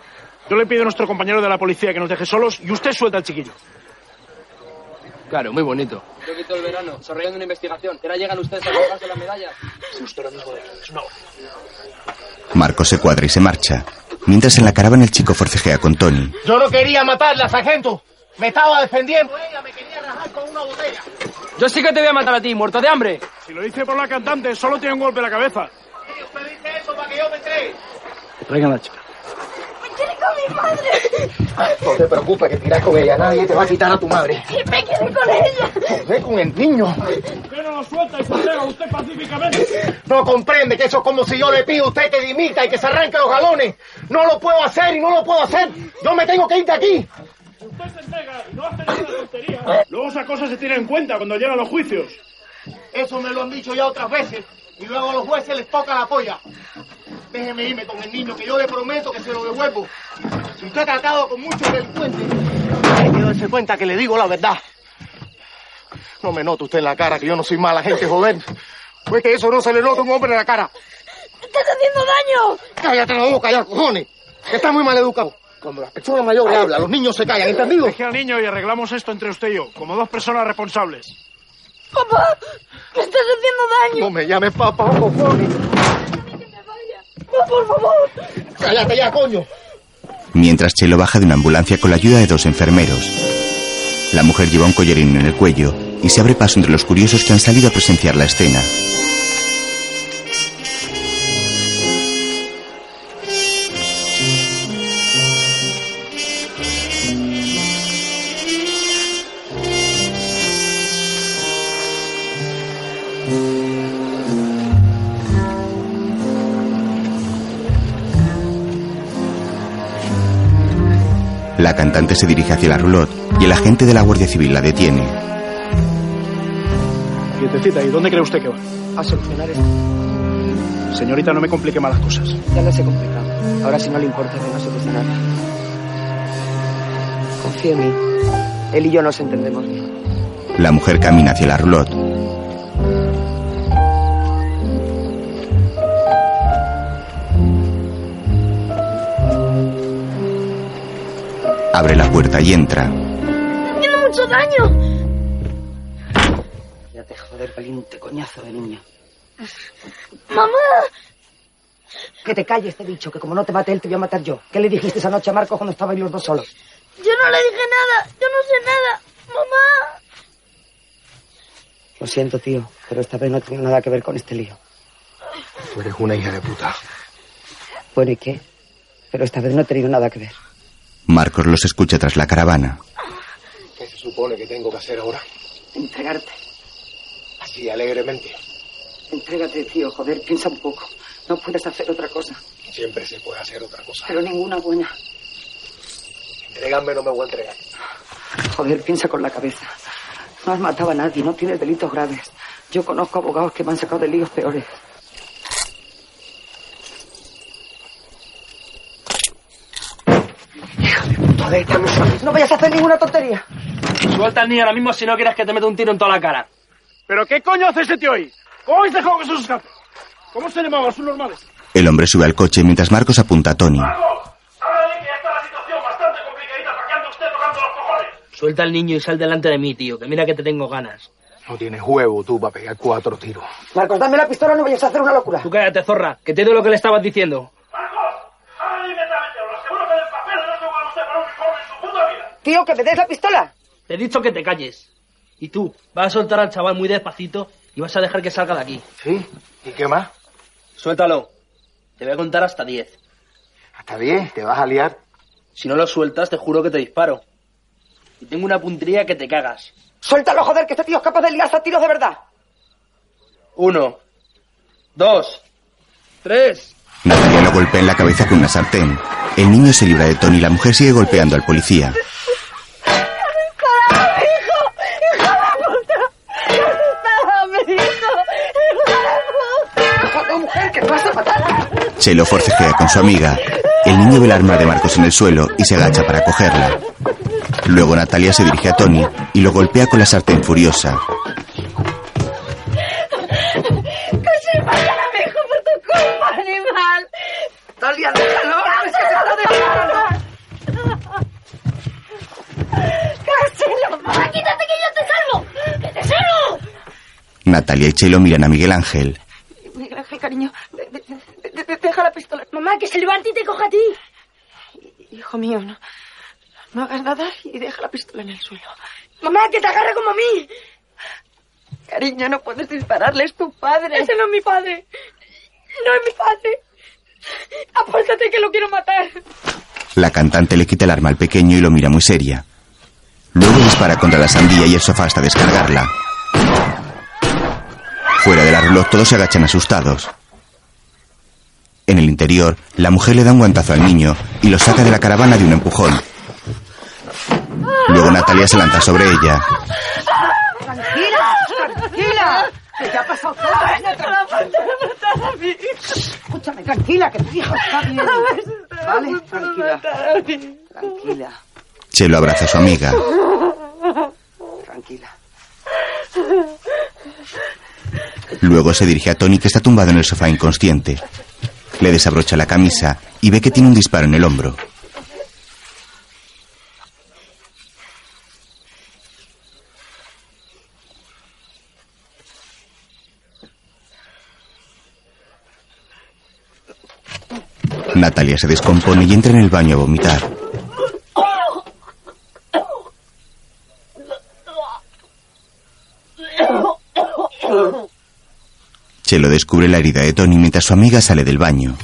Yo le pido a nuestro compañero de la policía que nos deje solos y usted suelta al chiquillo. Claro, muy bonito. Yo quito el verano, desarrollando una investigación. Ahora llegan ustedes a colgarse las medallas. Si usted ahora mismo deja, es una orden. Marco se cuadra y se marcha. Mientras en la caravana el chico forcejea con Tony. Yo no quería matarla, sargento. Me estaba defendiendo. Ella me quería rajar con una botella. Yo sí que te voy a matar a ti, muerto de hambre. Si lo dice por la cantante, solo tiene un golpe en la cabeza. Sí, usted dice eso para que yo me cree. Traigan la chica. ¡Me con mi madre! No te preocupes, que tiras con ella. Nadie te va a quitar a tu madre. ¡Que me quedé con ella! Ve con el niño. ¿Por qué no lo suelta y se entrega usted pacíficamente? No comprende que eso es como si yo le pido a usted que dimita y que se arranque los galones. No lo puedo hacer y no lo puedo hacer. Yo me tengo que ir de aquí. Usted se entrega y no hace ninguna tontería, luego esa cosa se tiene en cuenta cuando llegan los juicios. Eso me lo han dicho ya otras veces. Y luego a los jueces les toca la polla. Déjeme irme con el niño, que yo le prometo que se lo devuelvo. Si usted ha tratado con muchos delincuentes, hay que darse cuenta que le digo la verdad. No me nota usted en la cara que yo no soy mala gente, joder. Pues que eso no se le nota a un hombre en la cara. ¡Estás haciendo daño! Cállate la boca ya, cojones. Que está muy mal educado. Cuando las personas mayores hablan, los niños se callan, ¿entendido? Deje al niño y arreglamos esto entre usted y yo, como dos personas responsables. ¡Papá! ¡Me estás haciendo daño! No me llames papá, cojones. ¡No, por favor! Cállate ya, coño. Mientras Chelo baja de una ambulancia con la ayuda de dos enfermeros. La mujer lleva un collarín en el cuello y se abre paso entre los curiosos que han salido a presenciar la escena. La cantante se dirige hacia la roulotte y el agente de la Guardia Civil la detiene. Quietecita, ¿y dónde cree usted que va? A solucionar esto. Señorita, no me complique más las cosas. Ya les he complicado. Ahora si no le importa, venga a solucionar. Confía en mí. Él y yo nos entendemos bien. La mujer camina hacia la roulotte. Abre la puerta y entra. ¡Tiene mucho daño! Ya te joder, valiente coñazo de niño. ¡Mamá! Que te calles, te he dicho, que como no te mate él, te voy a matar yo. ¿Qué le dijiste esa noche a Marco cuando estabais los dos solos? Yo no le dije nada. Yo no sé nada. ¡Mamá! Lo siento, tío, pero esta vez no tengo nada que ver con este lío. Tú eres una hija de puta. Bueno, ¿y qué? Pero esta vez no he tenido nada que ver. Marcos los escucha tras la caravana. ¿Qué se supone que tengo que hacer ahora? Entregarte. Así, alegremente. Entrégate, tío, joder, piensa un poco. No puedes hacer otra cosa. Siempre se puede hacer otra cosa. Pero ninguna buena. Entrégame, no me voy a entregar. Joder, piensa con la cabeza. No has matado a nadie, no tienes delitos graves. Yo conozco abogados que me han sacado de líos peores. Hijo de puta, vete a los sabes. No vayas a hacer ninguna tontería. Suelta al niño ahora mismo si no quieres que te meta un tiro en toda la cara. ¿Pero qué coño hace ese tío ahí? ¿Cómo habéis dejado que se os escape? ¿Cómo se llamaba? ¿Son normales? El hombre sube al coche mientras Marcos apunta a Tony. Suelta al niño y sal delante de mí, tío, que mira que te tengo ganas. No tienes huevo tú para pegar cuatro tiros. Marcos, dame la pistola, no vayas a hacer una locura. Tú cállate, zorra, que te doy lo que le estabas diciendo. Tío, que me des la pistola. Te he dicho que te calles. Y tú, vas a soltar al chaval muy despacito y vas a dejar que salga de aquí. ¿Sí? ¿Y qué más? Suéltalo. Te voy a contar hasta diez. ¿Hasta diez? ¿Te vas a liar? Si no lo sueltas, te juro que te disparo. Y tengo una puntería que te cagas. Suéltalo, joder, que este tío es capaz de liarse a tiros de verdad. Uno, dos, tres. Natalia lo golpea en la cabeza con una sartén. El niño se libra de Tony y la mujer sigue golpeando al policía. Vas a matar! Chelo forcejea con su amiga. El niño ve el arma de Marcos en el suelo y se agacha para cogerla. Luego Natalia se dirige a Tony y lo golpea con la sartén furiosa. ¡Casi matan a mi hijo por tu culpa, animal! ¡Talia, déjalo! ¡Es que te está disparando! ¡Casi lo ¡Mamá, quítate que yo te salvo! ¡Que te salvo! Natalia y Chelo miran a Miguel Ángel. Miguel Ángel, cariño, de- de- de- de- deja la pistola. Mamá, que se levante y te coja a ti. Hijo mío, no, no hagas nada y deja la pistola en el suelo. Mamá, que te agarre como a mí. Cariño, no puedes dispararle, es tu padre. Ese no es mi padre. No es mi padre. Apúrtate que lo quiero matar. La cantante le quita el arma al pequeño y lo mira muy seria. Luego dispara contra la sandía y el sofá hasta descargarla. Fuera de la reloj todos se agachan asustados. En el interior, la mujer le da un guantazo al niño y lo saca de la caravana de un empujón. Luego Natalia se lanza sobre ella. ¡Tranquila! ¡Tranquila! Que ya ha pasado todo. Escúchame, tranquila, que tu hijo está bien. ¿Vale? Tranquila. Tranquila. Chelo abraza a su amiga. Tranquila. Luego se dirige a Tony que está tumbado en el sofá inconsciente. Le desabrocha la camisa y ve que tiene un disparo en el hombro. Natalia se descompone y entra en el baño a vomitar. Chelo descubre la herida de Tony mientras su amiga sale del baño.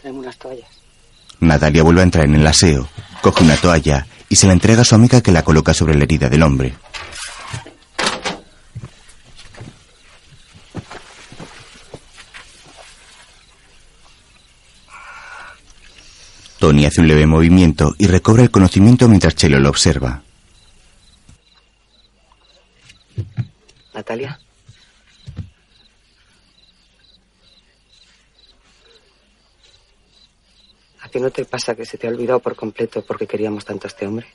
Traemos unas toallas. Natalia vuelve a entrar en el aseo, coge una toalla y se la entrega a su amiga que la coloca sobre la herida del hombre. Tony hace un leve movimiento y recobra el conocimiento mientras Chelo lo observa. Natalia. ¿A ti no te pasa que se te ha olvidado por completo porque queríamos tanto a este hombre?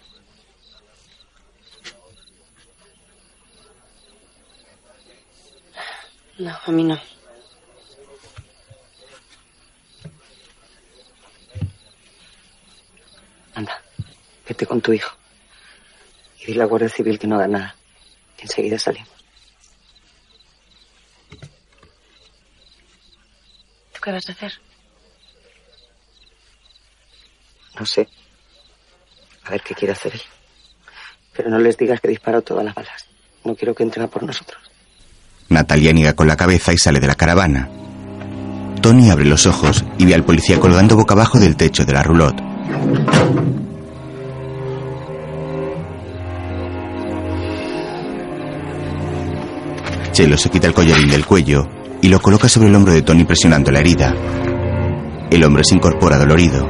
No, a mí no. Vete con tu hijo. Y dile a la Guardia Civil que no haga nada. Que enseguida salimos. ¿Tú qué vas a hacer? No sé. A ver qué quiere hacer él. Pero no les digas que he disparado todas las balas. No quiero que entren a por nosotros. Natalia niega con la cabeza y sale de la caravana. Tony abre los ojos y ve al policía colgando boca abajo del techo de la roulotte. Chelo se quita el collarín del cuello y lo coloca sobre el hombro de Tony presionando la herida. El hombre se incorpora dolorido.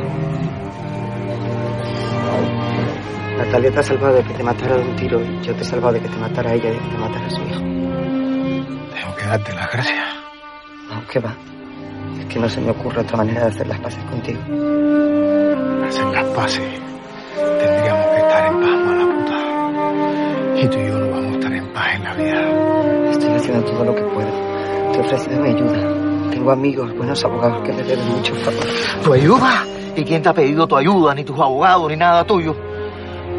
Natalia te ha salvado de que te matara de un tiro y yo te he salvado de que te matara a ella y de que te matara a su hijo. Tengo que darte las gracias. No, ¿qué va? Es que no se me ocurre otra manera de hacer las paces contigo. Hacer las paces. Tendríamos que estar en paz, mala puta. Y tú y yo no vamos a estar en paz en la vida. Estoy haciendo todo lo que puedo. Te he ofrecido mi ayuda. Tengo amigos, buenos abogados que me deben mucho favor. ¿Tu ayuda? ¿Y quién te ha pedido tu ayuda? Ni tus abogados, ni nada tuyo.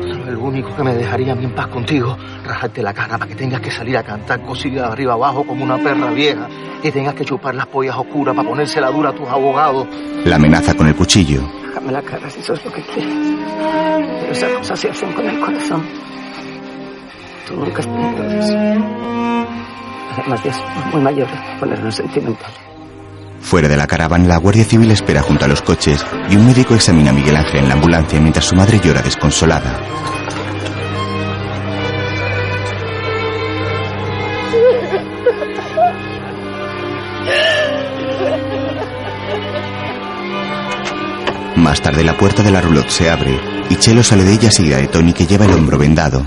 Eres el único que me dejaría a mí en paz contigo. Rajarte la cara para que tengas que salir a cantar cosilla de arriba abajo como una perra vieja. Y tengas que chupar las pollas oscuras para ponérsela dura a tus abogados. La amenaza con el cuchillo. Déjame la cara si eso es lo que quieres. Pero esas cosas se hacen con el corazón. Tú nunca has tenido eso. Somos muy mayores para ponernos sentimentales. Fuera de la caravana, la Guardia Civil espera junto a los coches y un médico examina a Miguel Ángel en la ambulancia mientras su madre llora desconsolada. Más tarde la puerta de la roulotte se abre y Chelo sale de ella seguida de Tony que lleva el hombro vendado.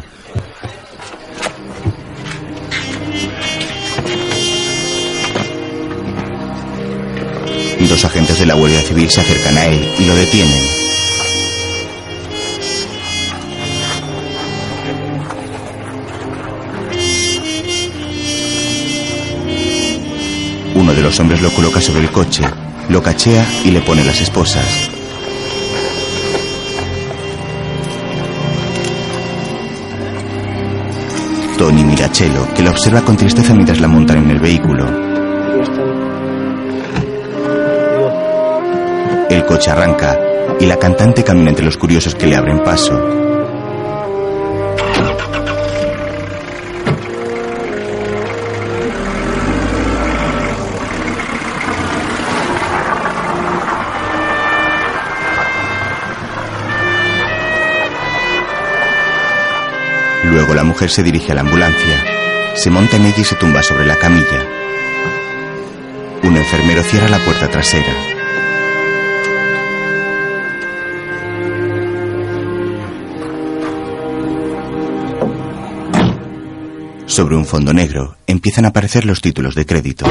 Dos agentes de la Guardia Civil se acercan a él y lo detienen. Uno de los hombres lo coloca sobre el coche, lo cachea y le pone las esposas. Tony mira a Chelo, que lo observa con tristeza mientras la montan en el vehículo. El coche arranca y la cantante camina entre los curiosos que le abren paso. Luego la mujer se dirige a la ambulancia, se monta en ella y se tumba sobre la camilla. Un enfermero cierra la puerta trasera. Sobre un fondo negro empiezan a aparecer los títulos de crédito.